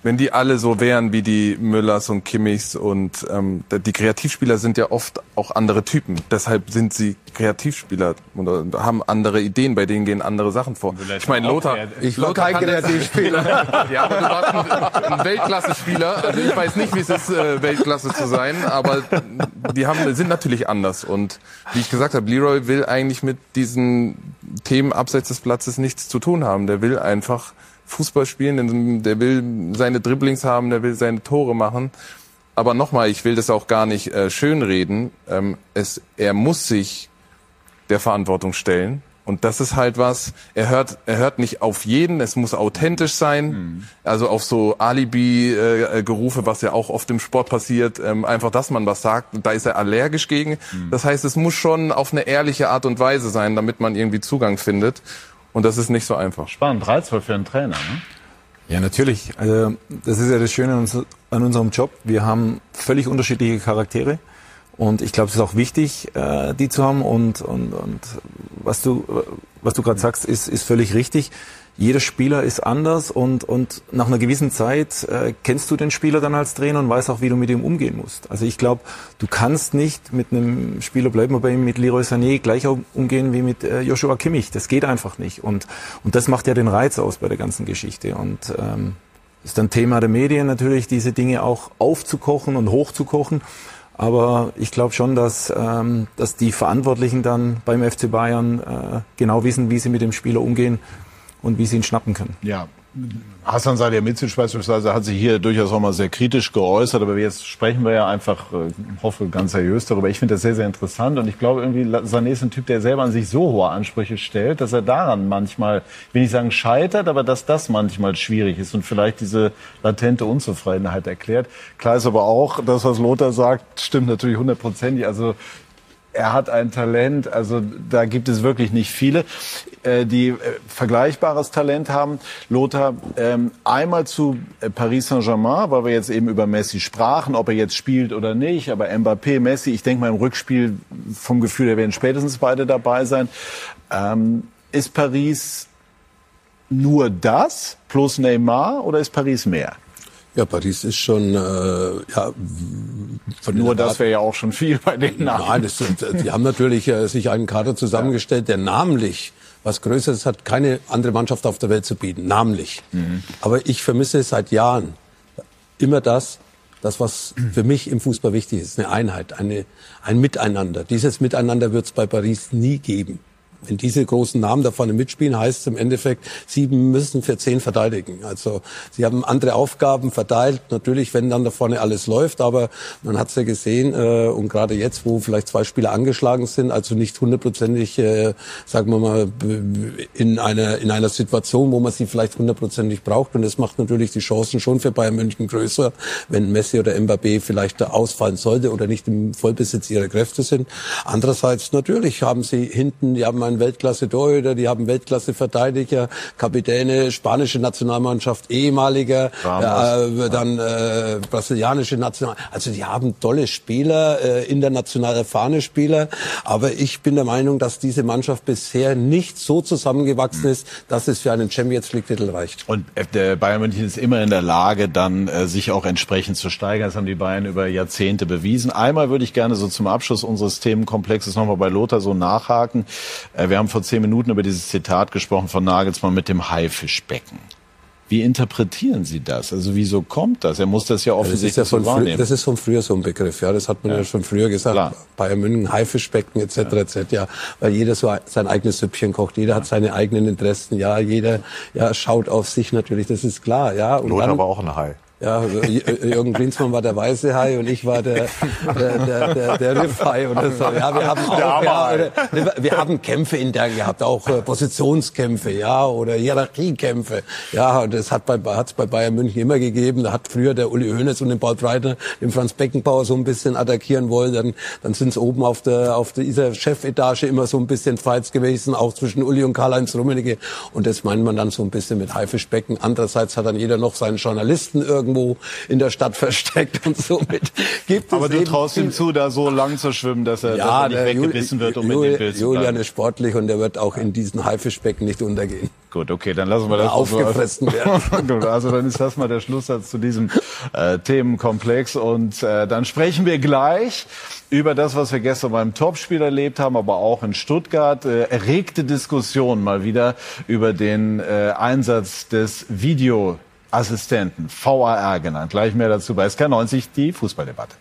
Wenn die alle so wären wie die Müllers und Kimmichs und ähm, die Kreativspieler sind ja oft auch andere Typen. Deshalb sind sie Kreativspieler oder haben andere Ideen, bei denen gehen andere Sachen vor. Ich meine, Lothar, Ich war Lothar kein Kreativspieler. ja, aber du warst ein, ein Weltklasse-Spieler. Also ich weiß nicht, wie es ist, äh, Weltklasse zu sein, aber die haben, sind natürlich anders. Und wie ich gesagt habe, Leroy will eigentlich mit diesen Themen abseits des Platzes nichts zu tun haben. Der will einfach Fußball spielen, der will seine Dribblings haben, der will seine Tore machen. Aber nochmal, ich will das auch gar nicht äh, schönreden. Ähm, es, er muss sich der Verantwortung stellen. Und das ist halt was, er hört, er hört nicht auf jeden, es muss authentisch sein. Also auf so Alibi-Gerufe, was ja auch oft im Sport passiert, ähm, einfach, dass man was sagt, da ist er allergisch gegen. Das heißt, es muss schon auf eine ehrliche Art und Weise sein, damit man irgendwie Zugang findet. Und das ist nicht so einfach. Spannend, reizvoll für einen Trainer. Ne? Ja, natürlich. Also, das ist ja das Schöne an, uns, an unserem Job. Wir haben völlig unterschiedliche Charaktere. Und ich glaube, es ist auch wichtig, äh, die zu haben. Und, und, und was du, was du gerade sagst, ist, ist völlig richtig. Jeder Spieler ist anders und, und nach einer gewissen Zeit äh, kennst du den Spieler dann als Trainer und weißt auch, wie du mit ihm umgehen musst. Also ich glaube, du kannst nicht mit einem Spieler, bleiben wir bei ihm, mit Leroy Sané gleich umgehen wie mit äh, Joshua Kimmich. Das geht einfach nicht. Und, und das macht ja den Reiz aus bei der ganzen Geschichte. Und ähm, ist dann Thema der Medien natürlich, diese Dinge auch aufzukochen und hochzukochen. Aber ich glaube schon, dass, ähm, dass die Verantwortlichen dann beim FC Bayern äh, genau wissen, wie sie mit dem Spieler umgehen und wie sie ihn schnappen können. Ja. Hassan Salihamidzic beispielsweise hat sich hier durchaus auch mal sehr kritisch geäußert, aber jetzt sprechen wir ja einfach, äh, hoffe ganz seriös darüber. Ich finde das sehr, sehr interessant und ich glaube irgendwie, Sané ist ein Typ, der selber an sich so hohe Ansprüche stellt, dass er daran manchmal, ich will nicht sagen scheitert, aber dass das manchmal schwierig ist und vielleicht diese latente Unzufriedenheit erklärt. Klar ist aber auch, das, was Lothar sagt, stimmt natürlich hundertprozentig. Also er hat ein Talent, also da gibt es wirklich nicht viele, äh, die äh, vergleichbares Talent haben. Lothar, ähm, einmal zu äh, Paris Saint-Germain, weil wir jetzt eben über Messi sprachen, ob er jetzt spielt oder nicht, aber Mbappé, Messi, ich denke mal im Rückspiel vom Gefühl, her werden spätestens beide dabei sein. Ähm, ist Paris nur das plus Neymar oder ist Paris mehr? Ja, Paris ist schon, äh, ja, von Nur das wäre ja auch schon viel bei den Namen. Nein, das sind, die haben natürlich äh, sich einen Kader zusammengestellt, der namentlich was Größeres hat keine andere Mannschaft auf der Welt zu bieten, namentlich. Aber ich vermisse seit Jahren immer das, das, was für mich im Fußball wichtig ist, eine Einheit, eine, ein Miteinander. Dieses Miteinander wird es bei Paris nie geben. Wenn diese großen Namen da vorne mitspielen, heißt es im Endeffekt, sieben müssen für zehn verteidigen. Also sie haben andere Aufgaben verteilt. Natürlich, wenn dann da vorne alles läuft, aber man hat es ja gesehen äh, und gerade jetzt, wo vielleicht zwei Spieler angeschlagen sind, also nicht hundertprozentig, äh, sagen wir mal, in einer in einer Situation, wo man sie vielleicht hundertprozentig braucht. Und das macht natürlich die Chancen schon für Bayern München größer, wenn Messi oder Mbappé vielleicht ausfallen sollte oder nicht im Vollbesitz ihrer Kräfte sind. Andererseits natürlich haben sie hinten, die haben einen Weltklasse-Torhüter, die haben Weltklasse-Verteidiger, Kapitäne, spanische Nationalmannschaft, ehemaliger, äh, dann äh, brasilianische National. Also die haben tolle Spieler, äh, international erfahrene Spieler. Aber ich bin der Meinung, dass diese Mannschaft bisher nicht so zusammengewachsen ist, dass es für einen Champions League-Titel reicht. Und der Bayern München ist immer in der Lage, dann äh, sich auch entsprechend zu steigern. Das haben die Bayern über Jahrzehnte bewiesen. Einmal würde ich gerne so zum Abschluss unseres Themenkomplexes nochmal bei Lothar so nachhaken. Äh, wir haben vor zehn Minuten über dieses Zitat gesprochen von Nagelsmann mit dem Haifischbecken. Wie interpretieren Sie das? Also wieso kommt das? Er muss das ja Das ist offensichtlich ja von, so frü wahrnehmen. das ist von früher so ein Begriff, ja. Das hat man ja, schon früher gesagt. Klar. Bayern München, Haifischbecken etc. etc. Ja, weil jeder so sein eigenes Süppchen kocht. Jeder hat seine eigenen Interessen. Ja, jeder ja schaut auf sich natürlich. Das ist klar. Ja. Und Lothar dann- war auch ein Hai. Ja, Jürgen Klinsmann war der weiße Hai und ich war der, der, der, der, der Riffhai oder so. Ja, wir haben auch, ja, wir haben Kämpfe intern gehabt, auch äh, Positionskämpfe, ja, oder Hierarchiekämpfe. Ja, und das hat bei, hat's bei Bayern München immer gegeben. Da hat früher der Uli Hoeneß und den Paul Breitner den Franz Beckenbauer so ein bisschen attackieren wollen. Dann, dann sind es oben auf der, auf dieser Chefetage immer so ein bisschen Fights gewesen, auch zwischen Uli und Karl-Heinz Rummenigge. Und das meint man dann so ein bisschen mit Haifischbecken. Andererseits hat dann jeder noch seinen Journalisten irgendwo irgendwo in der Stadt versteckt und somit gibt es Aber du traust ihm zu, da so lang zu schwimmen, dass er, dass er nicht weggebissen wird, um in Jul- dem Bild zu Julian bleiben. ist sportlich und er wird auch in diesen Haifischbecken nicht untergehen. Gut, okay, dann lassen wir das aufgefressen werden. Gut, also dann ist das mal der Schlusssatz zu diesem äh, Themenkomplex und äh, dann sprechen wir gleich über das, was wir gestern beim Topspiel erlebt haben, aber auch in Stuttgart. Äh, erregte Diskussion mal wieder über den äh, Einsatz des Videoassistenten, VAR genannt. Gleich mehr dazu bei SK90, die Fußballdebatte.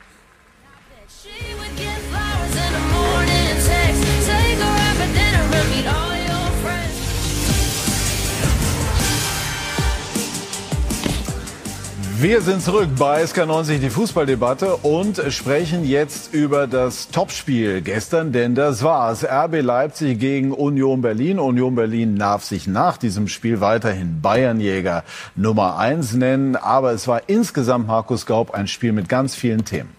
Wir sind zurück bei SK90, die Fußballdebatte und sprechen jetzt über das Topspiel gestern, denn das war's. RB Leipzig gegen Union Berlin. Union Berlin darf sich nach diesem Spiel weiterhin Bayernjäger Nummer eins nennen, aber es war insgesamt Markus Gaub ein Spiel mit ganz vielen Themen.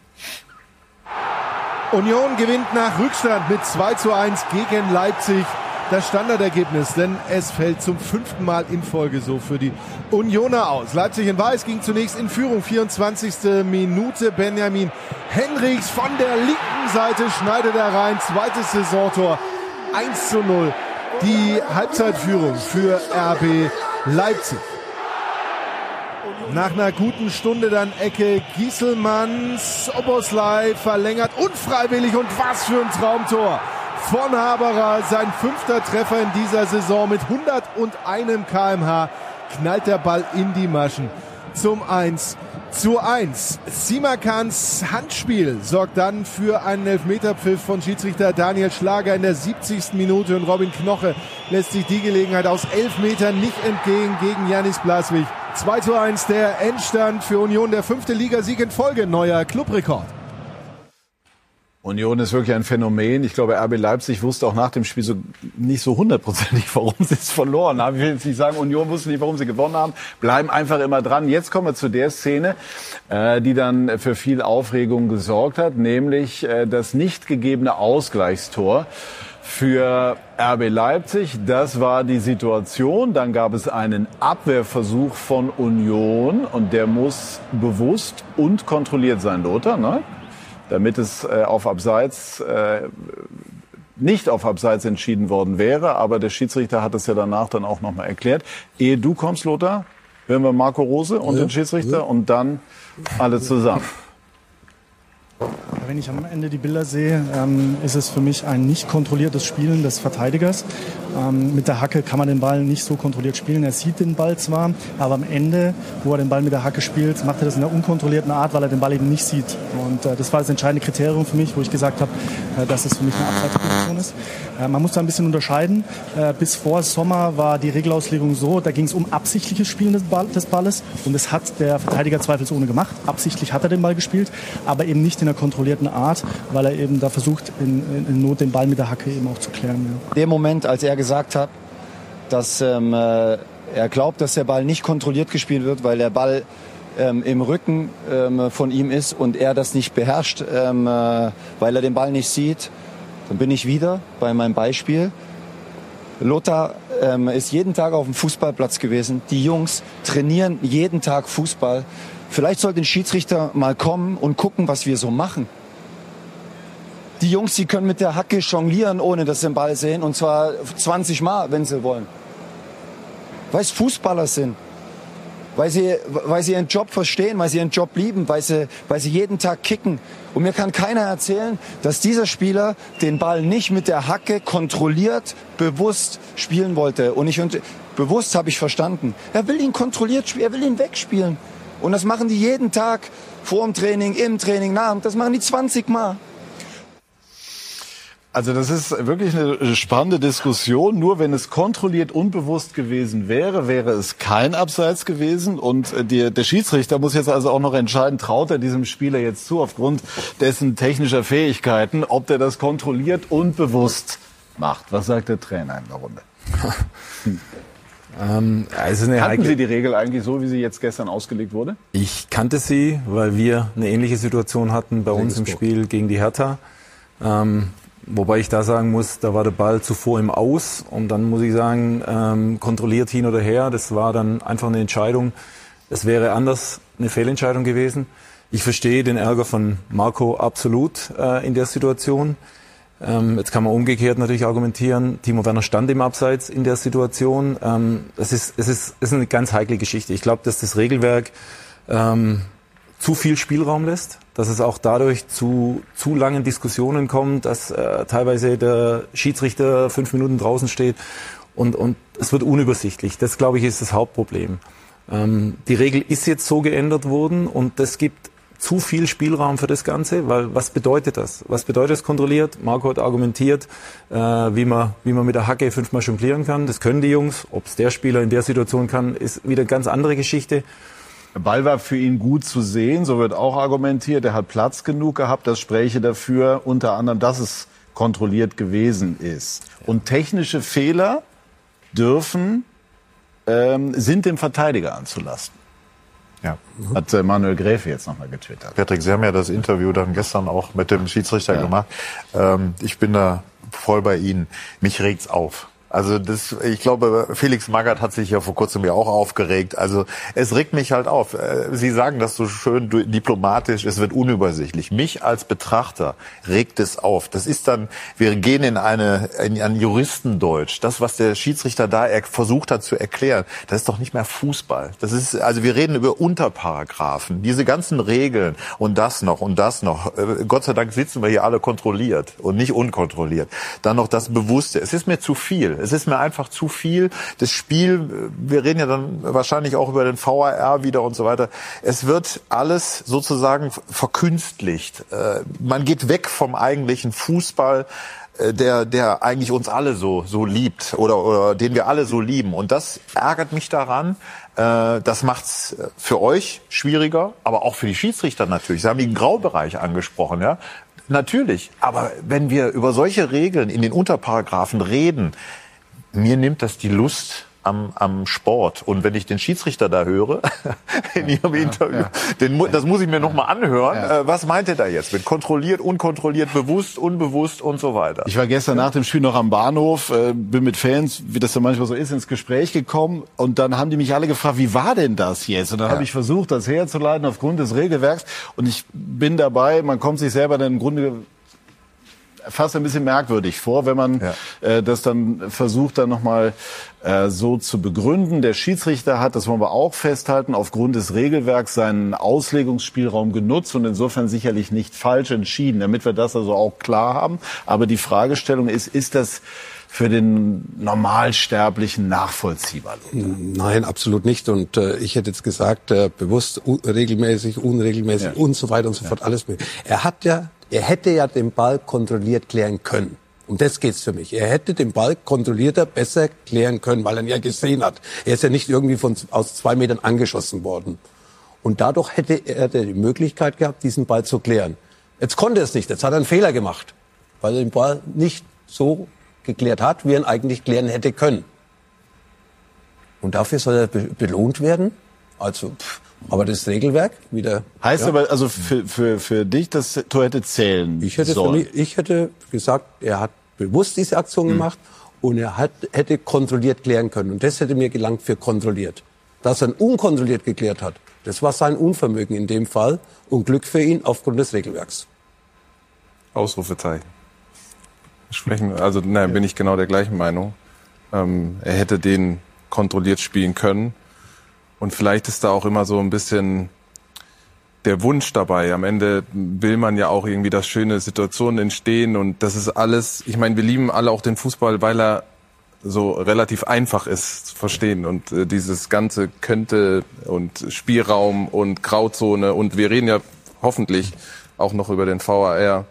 Union gewinnt nach Rückstand mit 2 zu 1 gegen Leipzig. Das Standardergebnis, denn es fällt zum fünften Mal in Folge so für die Unioner aus. Leipzig in Weiß ging zunächst in Führung, 24. Minute. Benjamin Henrichs von der linken Seite schneidet er rein. Zweites Saisontor, 1 zu 0. Die Halbzeitführung für RB Leipzig. Nach einer guten Stunde dann Ecke Gieselmanns, Oboslai verlängert unfreiwillig und was für ein Traumtor von Haberer. Sein fünfter Treffer in dieser Saison mit 101 kmh knallt der Ball in die Maschen zum 1 zu 1. Simakans Handspiel sorgt dann für einen Elfmeterpfiff von Schiedsrichter Daniel Schlager in der 70. Minute und Robin Knoche lässt sich die Gelegenheit aus elf Metern nicht entgehen gegen Janis Blaswig. 2 zu 1 der Endstand für Union, der fünfte Ligasieg in Folge, neuer Clubrekord. Union ist wirklich ein Phänomen. Ich glaube, RB Leipzig wusste auch nach dem Spiel so nicht so hundertprozentig, warum sie es verloren haben. Ich will jetzt nicht sagen, Union wusste nicht, warum sie gewonnen haben. Bleiben einfach immer dran. Jetzt kommen wir zu der Szene, äh, die dann für viel Aufregung gesorgt hat, nämlich äh, das nicht gegebene Ausgleichstor für RB Leipzig. Das war die Situation. Dann gab es einen Abwehrversuch von Union und der muss bewusst und kontrolliert sein, Lothar. Ne? Damit es äh, auf Abseits äh, nicht auf Abseits entschieden worden wäre. Aber der Schiedsrichter hat es ja danach dann auch nochmal erklärt. Ehe du kommst, Lothar, hören wir Marco Rose und Ja, den Schiedsrichter ja. und dann alle zusammen. Wenn ich am Ende die Bilder sehe, ähm, ist es für mich ein nicht kontrolliertes Spielen des Verteidigers. Ähm, mit der Hacke kann man den Ball nicht so kontrolliert spielen. Er sieht den Ball zwar, aber am Ende, wo er den Ball mit der Hacke spielt, macht er das in einer unkontrollierten Art, weil er den Ball eben nicht sieht. Und äh, das war das entscheidende Kriterium für mich, wo ich gesagt habe, äh, dass es für mich eine Abseitsposition ist. Äh, man muss da ein bisschen unterscheiden. Äh, bis vor Sommer war die Regelauslegung so, da ging es um absichtliches Spielen des, Ball, des Balles und das hat der Verteidiger zweifelsohne gemacht. Absichtlich hat er den Ball gespielt, aber eben nicht in einer kontrollierten Art, weil er eben da versucht, in, in, in Not den Ball mit der Hacke eben auch zu klären. Ja. dem Moment, als er gesagt hat, dass ähm, äh, er glaubt, dass der Ball nicht kontrolliert gespielt wird, weil der Ball ähm, im Rücken ähm, von ihm ist und er das nicht beherrscht, ähm, äh, weil er den Ball nicht sieht, dann bin ich wieder bei meinem Beispiel. Lothar ähm, ist jeden Tag auf dem Fußballplatz gewesen. Die Jungs trainieren jeden Tag Fußball. Vielleicht sollte ein Schiedsrichter mal kommen und gucken, was wir so machen. Die Jungs, die können mit der Hacke jonglieren, ohne dass sie den Ball sehen. Und zwar 20 Mal, wenn sie wollen. Weil es Fußballer sind. Weil sie, weil sie ihren Job verstehen, weil sie ihren Job lieben, weil sie, weil sie jeden Tag kicken. Und mir kann keiner erzählen, dass dieser Spieler den Ball nicht mit der Hacke kontrolliert, bewusst spielen wollte. Und ich, und bewusst habe ich verstanden. Er will ihn kontrolliert spielen, er will ihn wegspielen. Und das machen die jeden Tag, vor dem Training, im Training, nach. Das machen die 20 Mal. Also das ist wirklich eine spannende Diskussion. Nur wenn es kontrolliert unbewusst gewesen wäre, wäre es kein Abseits gewesen. Und äh, der, der Schiedsrichter muss jetzt also auch noch entscheiden, traut er diesem Spieler jetzt zu, aufgrund dessen technischer Fähigkeiten, ob der das kontrolliert und bewusst macht. Was sagt der Trainer in der Runde? Ähm, also heikle- Sie die Regel eigentlich so, wie sie jetzt gestern ausgelegt wurde? Ich kannte sie, weil wir eine ähnliche Situation hatten bei uns im Regensburg. Spiel gegen die Hertha. Ähm, wobei ich da sagen muss, da war der Ball zuvor im Aus und dann muss ich sagen, ähm, kontrolliert hin oder her. Das war dann einfach eine Entscheidung, Es wäre anders eine Fehlentscheidung gewesen. Ich verstehe den Ärger von Marco absolut äh, in der Situation. Ähm, jetzt kann man umgekehrt natürlich argumentieren, Timo Werner stand im Abseits in der Situation. Ähm, es, ist, es, ist, es ist eine ganz heikle Geschichte. Ich glaube, dass das Regelwerk ähm, zu viel Spielraum lässt, dass es auch dadurch zu zu langen Diskussionen kommt, dass äh, teilweise der Schiedsrichter fünf Minuten draußen steht und, und es wird unübersichtlich. Das, glaube ich, ist das Hauptproblem. Ähm, die Regel ist jetzt so geändert worden und das gibt zu viel Spielraum für das Ganze, weil was bedeutet das? Was bedeutet es kontrolliert? Marco hat argumentiert, äh, wie, man, wie man mit der Hacke fünfmal jonglieren kann. Das können die Jungs. Ob es der Spieler in der Situation kann, ist wieder eine ganz andere Geschichte. Der Ball war für ihn gut zu sehen, so wird auch argumentiert. Er hat Platz genug gehabt. Das spräche dafür unter anderem, dass es kontrolliert gewesen ist. Und technische Fehler dürfen, ähm, sind dem Verteidiger anzulasten. Ja. Hat äh, Manuel Gräfe jetzt nochmal getwittert. Patrick, Sie haben ja das Interview dann gestern auch mit dem Schiedsrichter Ja. gemacht. Ähm, ich bin da voll bei Ihnen. Mich regt's auf. Also das, ich glaube, Felix Magath hat sich ja vor kurzem ja auch aufgeregt. Also es regt mich halt auf. Äh, Sie sagen das so schön diplomatisch, es wird unübersichtlich. Mich als Betrachter regt es auf. Das ist dann, wir gehen in eine in ein Juristendeutsch. Das, was der Schiedsrichter da er versucht hat zu erklären, das ist doch nicht mehr Fußball. Das ist, also wir reden über Unterparagraphen, diese ganzen Regeln und das noch und das noch. Äh, Gott sei Dank sitzen wir hier alle kontrolliert und nicht unkontrolliert. Dann noch das Bewusste. Es ist mir zu viel. Es ist mir einfach zu viel. Das Spiel, äh, wir reden ja dann wahrscheinlich auch über den VAR wieder und so weiter. Es wird alles sozusagen verkünstlicht. Äh, Man geht weg vom eigentlichen Fußball äh, der, der eigentlich uns alle so, so liebt oder, oder den wir alle so lieben. Und das ärgert mich daran. Äh, Das macht's für euch schwieriger, aber auch für die Schiedsrichter natürlich. Sie haben den Graubereich angesprochen, ja. Natürlich. Aber wenn wir über solche Regeln in den Unterparagraphen reden, mir nimmt das die Lust am, am Sport. Und wenn ich den Schiedsrichter da höre, in Ihrem Interview, Den, mu- das muss ich mir noch mal anhören. Äh, was meint er da jetzt mit kontrolliert, unkontrolliert, bewusst, unbewusst und so weiter? Ich war gestern nach dem Spiel noch am Bahnhof, äh, bin mit Fans, wie das ja manchmal so ist, ins Gespräch gekommen und dann haben die mich alle gefragt, wie war denn das jetzt? Und dann habe ich versucht, das herzuleiten aufgrund des Regelwerks und ich bin dabei, man kommt sich selber dann im Grunde fast ein bisschen merkwürdig vor, wenn man äh, das dann versucht, dann nochmal äh, so zu begründen. Der Schiedsrichter hat, das wollen wir auch festhalten, aufgrund des Regelwerks seinen Auslegungsspielraum genutzt und insofern sicherlich nicht falsch entschieden, damit wir das also auch klar haben. Aber die Fragestellung ist, ist das für den Normalsterblichen nachvollziehbar? Nein, absolut nicht. Und äh, ich hätte jetzt gesagt, äh, bewusst, regelmäßig, unregelmäßig und so weiter und so fort, alles mögliche. Er hat ja, er hätte ja den Ball kontrolliert klären können. Um das geht's für mich. Er hätte den Ball kontrollierter besser klären können, weil er ihn ja gesehen hat. Er ist ja nicht irgendwie von, aus zwei Metern angeschossen worden. Und dadurch hätte er die Möglichkeit gehabt, diesen Ball zu klären. Jetzt konnte er es nicht. Jetzt hat er einen Fehler gemacht, weil er den Ball nicht so geklärt hat, wie er ihn eigentlich klären hätte können. Und dafür soll er be belohnt werden. Also, pff, aber das Regelwerk wieder. Heißt ja. aber also für, für, für dich, das Tor hätte zählen ich hätte, sollen. mich, ich hätte gesagt, er hat bewusst diese Aktion gemacht und er hat, hätte kontrolliert klären können. Und das hätte mir gelangt für kontrolliert. Dass er ihn unkontrolliert geklärt hat, das war sein Unvermögen in dem Fall und Glück für ihn aufgrund des Regelwerks. Ausrufezeichen. Sprechen, also nein, bin ich genau der gleichen Meinung. Ähm, er hätte den kontrolliert spielen können. Und vielleicht ist da auch immer so ein bisschen der Wunsch dabei. Am Ende will man ja auch irgendwie, dass schöne Situationen entstehen und das ist alles, ich meine, wir lieben alle auch den Fußball, weil er so relativ einfach ist zu verstehen und äh, dieses ganze könnte und Spielraum und Grauzone und wir reden ja hoffentlich auch noch über den VAR.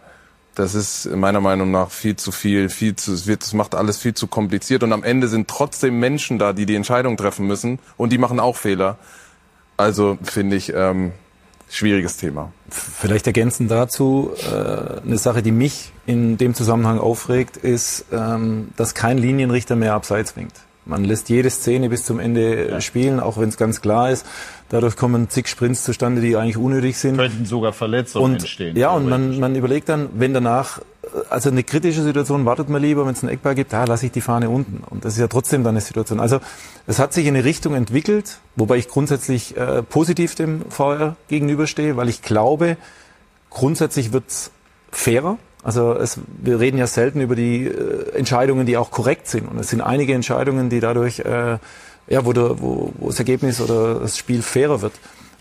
Das ist meiner Meinung nach viel zu viel, viel zu, es wird, es macht alles viel zu kompliziert und am Ende sind trotzdem Menschen da, die die Entscheidung treffen müssen und die machen auch Fehler. Also finde ich ähm, schwieriges Thema. Vielleicht ergänzend dazu, äh, eine Sache, die mich in dem Zusammenhang aufregt, ist, ähm, dass kein Linienrichter mehr abseits winkt. Man lässt jede Szene bis zum Ende spielen, auch wenn es ganz klar ist. Dadurch kommen zig Sprints zustande, die eigentlich unnötig sind. Könnten sogar Verletzungen und, entstehen. Ja, und man, man überlegt dann, wenn danach also eine kritische Situation wartet man lieber, wenn es einen Eckball gibt, da lasse ich die Fahne unten. Und das ist ja trotzdem dann eine Situation. Also es hat sich in eine Richtung entwickelt, wobei ich grundsätzlich äh, positiv dem VR gegenüberstehe, weil ich glaube, grundsätzlich wird's fairer. Also es, wir reden ja selten über die äh, Entscheidungen, die auch korrekt sind. Und es sind einige Entscheidungen, die dadurch, äh, ja, wo, der, wo, wo das Ergebnis oder das Spiel fairer wird.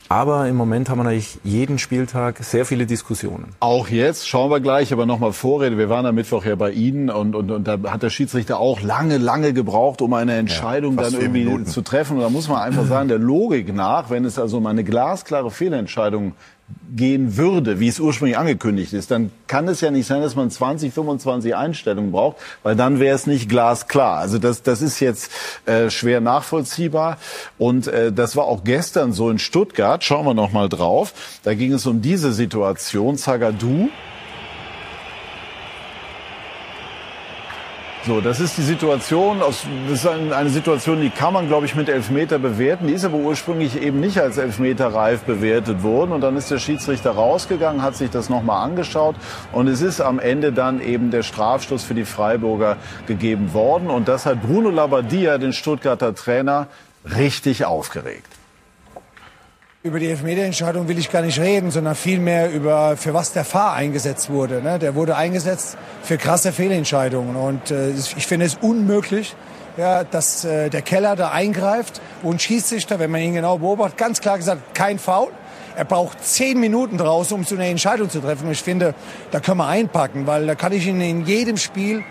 Aber im Moment haben wir natürlich jeden Spieltag sehr viele Diskussionen. Auch jetzt, schauen wir gleich, aber nochmal Vorrede. Wir waren am Mittwoch ja bei Ihnen und, und, und da hat der Schiedsrichter auch lange, lange gebraucht, um eine Entscheidung Ja, dann irgendwie Minuten. zu treffen. Und da muss man einfach sagen, der Logik nach, wenn es also um eine glasklare Fehlentscheidung gehen würde, wie es ursprünglich angekündigt ist, dann kann es ja nicht sein, dass man 20, 25 Einstellungen braucht, weil dann wäre es nicht glasklar. Also das, das ist jetzt äh, schwer nachvollziehbar und äh, das war auch gestern so in Stuttgart. Schauen wir noch mal drauf. Da ging es um diese Situation. Zagadou So, das ist die Situation, aus, das ist ein- eine Situation, die kann man, glaube ich, mit Elfmeter bewerten. Die ist aber ursprünglich eben nicht als Elfmeterreif bewertet worden. Und dann ist der Schiedsrichter rausgegangen, hat sich das nochmal angeschaut. Und es ist am Ende dann eben der Strafstoß für die Freiburger gegeben worden. Und das hat Bruno Labbadia, den Stuttgarter Trainer, richtig aufgeregt. Über die Elfmeterentscheidung will ich gar nicht reden, sondern vielmehr über, für was der Fahr eingesetzt wurde. Ne? Der wurde eingesetzt für krasse Fehlentscheidungen. Und äh, ich finde es unmöglich, ja, dass äh, der Keller da eingreift und Schiedsrichter, wenn man ihn genau beobachtet, ganz klar gesagt, kein Foul. Er braucht zehn Minuten draußen, um so eine Entscheidung zu treffen. Ich finde, da können wir einpacken, weil da kann ich ihn in jedem Spiel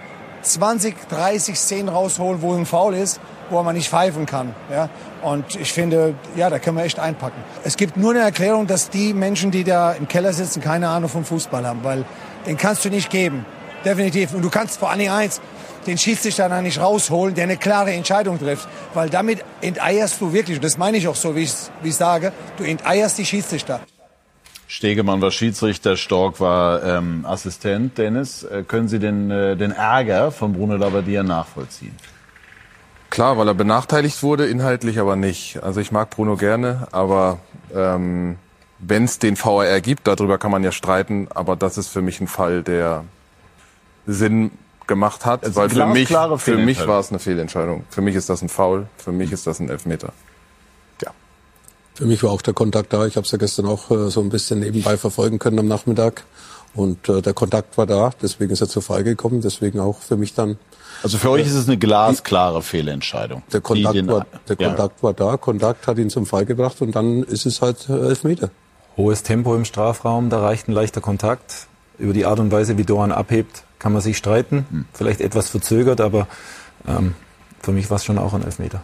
20, 30 Szenen rausholen, wo ein Foul ist, wo man nicht pfeifen kann. Ja? Und ich finde, ja, da können wir echt einpacken. Es gibt nur eine Erklärung, dass die Menschen, die da im Keller sitzen, keine Ahnung vom Fußball haben, weil den kannst du nicht geben. Definitiv. Und du kannst vor Dingen eins, den Schiedsrichter dann nicht rausholen, der eine klare Entscheidung trifft. Weil damit enteierst du wirklich, und das meine ich auch so, wie ich wie ich sage, du enteierst die Schiedsrichter. Stegemann war Schiedsrichter, Stork war ähm, Assistent. Dennis, äh, können Sie den, äh, den Ärger von Bruno Labbadia nachvollziehen? Klar, weil er benachteiligt wurde, inhaltlich aber nicht. Also ich mag Bruno gerne, aber ähm, wenn es den VAR gibt, darüber kann man ja streiten, aber das ist für mich ein Fall, der Sinn gemacht hat, Also weil für mich, für mich war es eine Fehlentscheidung. Für mich ist das ein Foul, für mich ist das ein Elfmeter. Für mich war auch der Kontakt da. Ich habe es ja gestern auch äh, so ein bisschen nebenbei verfolgen können am Nachmittag. Und äh, der Kontakt war da, deswegen ist er zur Fall gekommen. Deswegen auch für mich dann. Also für euch ist es eine glasklare Fehlentscheidung. Der Kontakt, den- war, der Ja. Kontakt war da, Kontakt hat ihn zum Fall gebracht und dann ist es halt äh, Elfmeter. Hohes Tempo im Strafraum, da reicht ein leichter Kontakt. Über die Art und Weise, wie Doran abhebt, kann man sich streiten. Vielleicht etwas verzögert, aber ähm, für mich war es schon auch ein Elfmeter.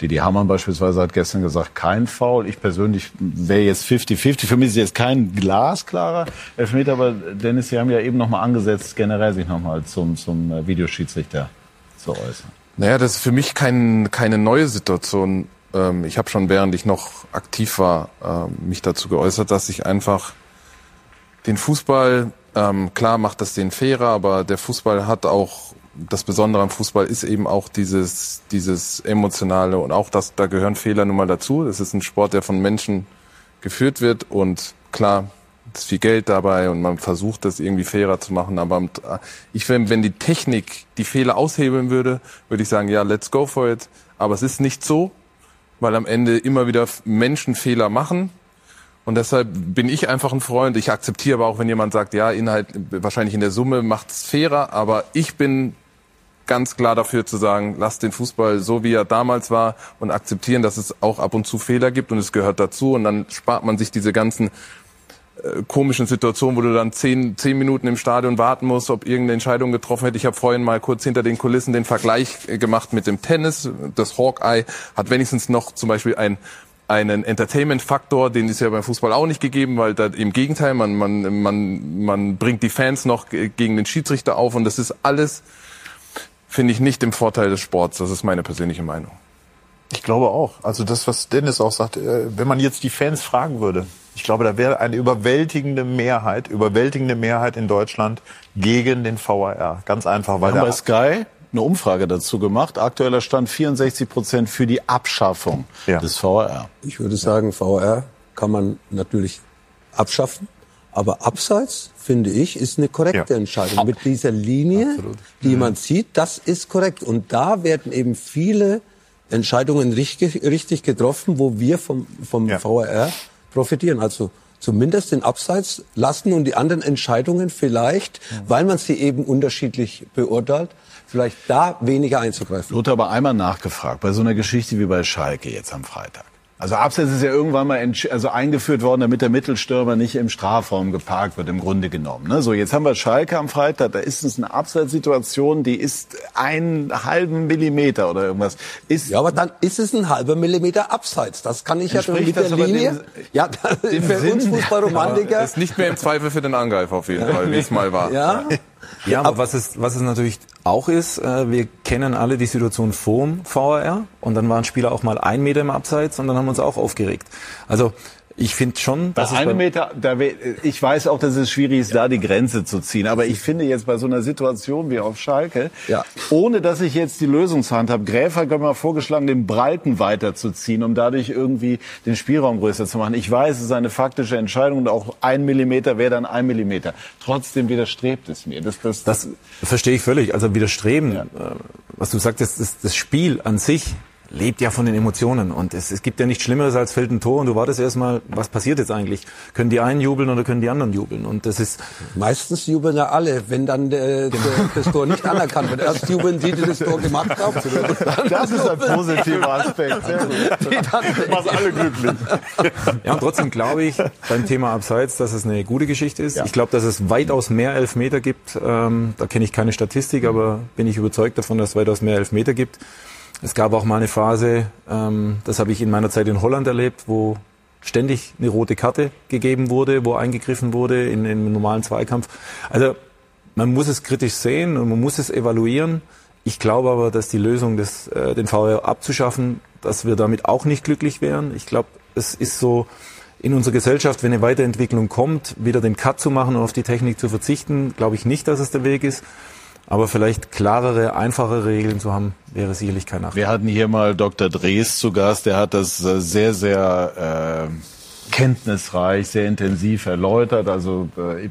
Didi Hamann beispielsweise hat gestern gesagt, kein Foul. Ich persönlich wäre jetzt 50-50. Für mich ist jetzt kein glasklarer Elfmeter, aber Dennis, Sie haben ja eben nochmal angesetzt, generell sich nochmal zum, zum äh, Videoschiedsrichter zu äußern. Naja, das ist für mich kein, keine neue Situation. Ähm, ich habe schon, während ich noch aktiv war, ähm, mich dazu geäußert, dass ich einfach den Fußball, ähm, klar macht das den fairer, aber der Fußball hat auch, das Besondere am Fußball ist eben auch dieses, dieses Emotionale und auch das, da gehören Fehler nun mal dazu. Das ist ein Sport, der von Menschen geführt wird und klar, es ist viel Geld dabei und man versucht das irgendwie fairer zu machen, aber äh, ich wenn, wenn die Technik die Fehler aushebeln würde, würde ich sagen, ja, let's go for it. Aber es ist nicht so, weil am Ende immer wieder Menschen Fehler machen. Und deshalb bin ich einfach ein Freund. Ich akzeptiere aber auch, wenn jemand sagt, ja, Inhalt wahrscheinlich in der Summe macht es fairer, aber ich bin ganz klar dafür zu sagen, lasst den Fußball so, wie er damals war und akzeptieren, dass es auch ab und zu Fehler gibt und es gehört dazu und dann spart man sich diese ganzen äh, komischen Situationen, wo du dann zehn, zehn Minuten im Stadion warten musst, ob irgendeine Entscheidung getroffen wird. Ich habe vorhin mal kurz hinter den Kulissen den Vergleich äh, gemacht mit dem Tennis. Das Hawkeye hat wenigstens noch zum Beispiel ein einen Entertainment-Faktor, den ist ja beim Fußball auch nicht gegeben, weil da im Gegenteil, man, man, man, man bringt die Fans noch ge- gegen den Schiedsrichter auf und das ist alles, finde ich, nicht im Vorteil des Sports. Das ist meine persönliche Meinung. Ich glaube auch. Also das, was Dennis auch sagt, äh, wenn man jetzt die Fans fragen würde, ich glaube, da wäre eine überwältigende Mehrheit, überwältigende Mehrheit in Deutschland gegen den VAR. Ganz einfach, weil Wir haben bei Sky eine Umfrage dazu gemacht. Aktueller Stand 64 Prozent für die Abschaffung des VAR. Ich würde sagen, VR kann man natürlich abschaffen, Aber abseits, finde ich, ist eine korrekte ja. Entscheidung. Mit dieser Linie, Absolut. die mhm. man sieht, das ist korrekt. Und da werden eben viele Entscheidungen richtig, richtig getroffen, wo wir vom, vom ja. VRR profitieren. Also zumindest den Abseits lassen und die anderen Entscheidungen vielleicht, mhm. weil man sie eben unterschiedlich beurteilt, vielleicht da weniger einzugreifen. Lothar aber einmal nachgefragt, bei so einer Geschichte wie bei Schalke jetzt am Freitag. Also Abseits ist ja irgendwann mal also eingeführt worden, damit der Mittelstürmer nicht im Strafraum geparkt wird, im Grunde genommen. Ne? So, jetzt haben wir Schalke am Freitag, da ist es eine Abseitssituation, die ist einen halben Millimeter oder irgendwas. Ist ja, aber dann ist es ein halber Millimeter Abseits. Das kann ich ja schon mit der Linie. Dem, ja, dem für Sinn, uns Fußballromantiker. Ist nicht mehr im Zweifel für den Angreifer auf jeden Fall, wie es mal war. Ja. Ja, aber was es, was es natürlich auch ist, äh, wir kennen alle die Situation vorm VAR und dann waren Spieler auch mal ein Meter im Abseits und dann haben wir uns auch aufgeregt. Also ich finde schon, dass bei einem Meter, da, ich weiß auch, dass es schwierig ist, da die Grenze zu ziehen. Aber ich finde jetzt bei so einer Situation wie auf Schalke, ja. ohne dass ich jetzt die Lösungshand habe, Gräfer hat mal vorgeschlagen, den Breiten weiterzuziehen, um dadurch irgendwie den Spielraum größer zu machen. Ich weiß, es ist eine faktische Entscheidung und auch ein Millimeter wäre dann ein Millimeter. Trotzdem widerstrebt es mir. Das, das, das verstehe ich völlig. Also widerstreben, ja. Äh, was du sagst, das, das Spiel an sich lebt ja von den Emotionen und es, es gibt ja nichts Schlimmeres als fällt ein Tor und du wartest erstmal, was passiert jetzt eigentlich? Können die einen jubeln oder können die anderen jubeln? Und das ist meistens jubeln ja alle, wenn dann der, das Tor nicht anerkannt wird. Erst jubeln die, die das Tor gemacht haben. Das ist ein positiver Aspekt. Macht alle glücklich. Ja, und trotzdem glaube ich beim Thema Abseits, dass es eine gute Geschichte ist. Ja. Ich glaube, dass es weitaus mehr Elfmeter gibt. Ähm, da kenne ich keine Statistik, aber bin ich überzeugt davon, dass es weitaus mehr Elfmeter gibt. Es gab auch mal eine Phase, ähm, das habe ich in meiner Zeit in Holland erlebt, wo ständig eine rote Karte gegeben wurde, wo eingegriffen wurde in, einem normalen Zweikampf. Also man muss es kritisch sehen und man muss es evaluieren. Ich glaube aber, dass die Lösung, des, äh, den VR abzuschaffen, dass wir damit auch nicht glücklich wären. Ich glaube, es ist so in unserer Gesellschaft, wenn eine Weiterentwicklung kommt, wieder den Cut zu machen und auf die Technik zu verzichten, glaube ich nicht, dass es der Weg ist. Aber vielleicht klarere, einfache Regeln zu haben, wäre sicherlich kein Nachteil. Wir hatten hier mal Dr. Drees zu Gast, der hat das äh, sehr, sehr äh, kenntnisreich, sehr intensiv erläutert. Also äh,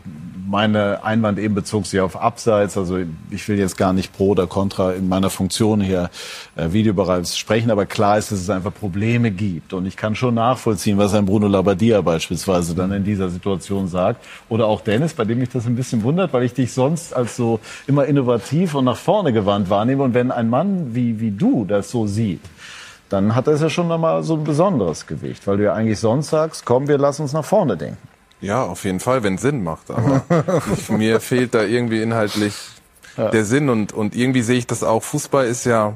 meine Einwand eben bezog sich auf Abseits. Also ich will jetzt gar nicht pro oder contra in meiner Funktion hier äh, Videobereich sprechen, aber klar ist, dass es einfach Probleme gibt. Und ich kann schon nachvollziehen, was ein Bruno Labbadia beispielsweise dann in dieser Situation sagt. Oder auch Dennis, bei dem mich das ein bisschen wundert, weil ich dich sonst als so immer innovativ und nach vorne gewandt wahrnehme. Und wenn ein Mann wie, wie du das so sieht, dann hat das ja schon nochmal so ein besonderes Gewicht, weil du ja eigentlich sonst sagst, komm, wir lassen uns nach vorne denken. Ja, auf jeden Fall, wenn es Sinn macht. Aber ich, mir fehlt da irgendwie inhaltlich ja. der Sinn und, und irgendwie sehe ich das auch. Fußball ist ja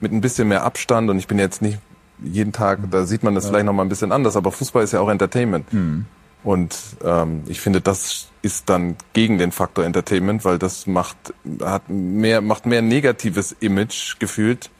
mit ein bisschen mehr Abstand und ich bin jetzt nicht jeden Tag, da sieht man das ja. vielleicht noch mal ein bisschen anders, aber Fußball ist ja auch Entertainment. Mhm. Und ähm, ich finde, das ist dann gegen den Faktor Entertainment, weil das macht hat mehr macht mehr negatives Image gefühlt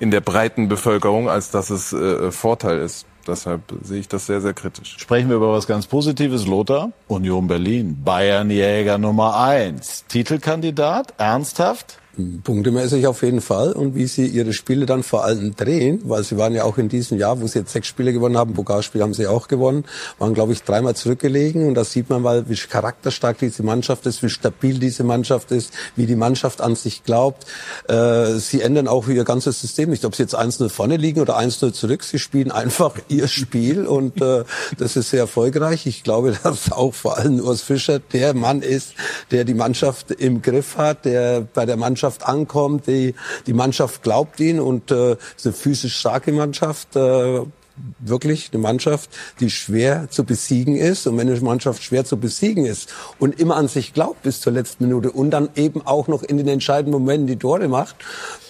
in der breiten Bevölkerung, als dass es äh, Vorteil ist. Deshalb sehe ich das sehr, sehr kritisch. Sprechen wir über was ganz Positives, Lothar. Union Berlin, Bayernjäger Nummer eins. Titelkandidat, ernsthaft? Punktemäßig auf jeden Fall. Und wie sie ihre Spiele dann vor allem drehen, weil sie waren ja auch in diesem Jahr, wo sie jetzt sechs Spiele gewonnen haben, Pokalspiel haben sie auch gewonnen, waren, glaube ich, dreimal zurückgelegen. Und da sieht man mal, wie charakterstark diese Mannschaft ist, wie stabil diese Mannschaft ist, wie die Mannschaft an sich glaubt. Äh, sie ändern auch ihr ganzes System nicht. Ob sie jetzt 1-0 vorne liegen oder 1-0 zurück, sie spielen einfach ihr Spiel und äh, das ist sehr erfolgreich. Ich glaube, dass auch vor allem Urs Fischer der Mann ist, der die Mannschaft im Griff hat, der bei der Mannschaft Mannschaft ankommt. Die, die Mannschaft glaubt ihn und äh, ist eine physisch starke Mannschaft. Äh, wirklich eine Mannschaft, die schwer zu besiegen ist. Und wenn eine Mannschaft schwer zu besiegen ist und immer an sich glaubt bis zur letzten Minute und dann eben auch noch in den entscheidenden Momenten die Tore macht,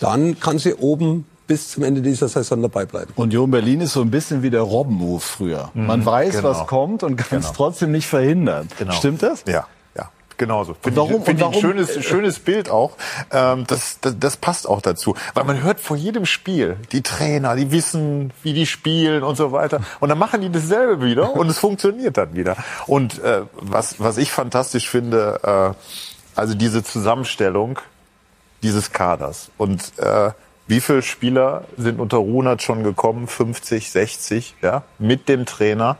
dann kann sie oben bis zum Ende dieser Saison dabei bleiben. Union Berlin ist so ein bisschen wie der Robben-Move früher. Man mhm, weiß, genau. was kommt und kann es genau. trotzdem nicht verhindern. Genau. Stimmt das? Ja genauso. Find warum? Ich, find warum? ein schönes, schönes Bild auch. Ähm, das, das, das passt auch dazu. Weil man hört vor jedem Spiel, die Trainer, die wissen, wie die spielen und so weiter. Und dann machen die dasselbe wieder und es funktioniert dann wieder. Und äh, was, was ich fantastisch finde, äh, also diese Zusammenstellung dieses Kaders. Und äh, wie viele Spieler sind unter Runert schon gekommen? 50, 60, ja, mit dem Trainer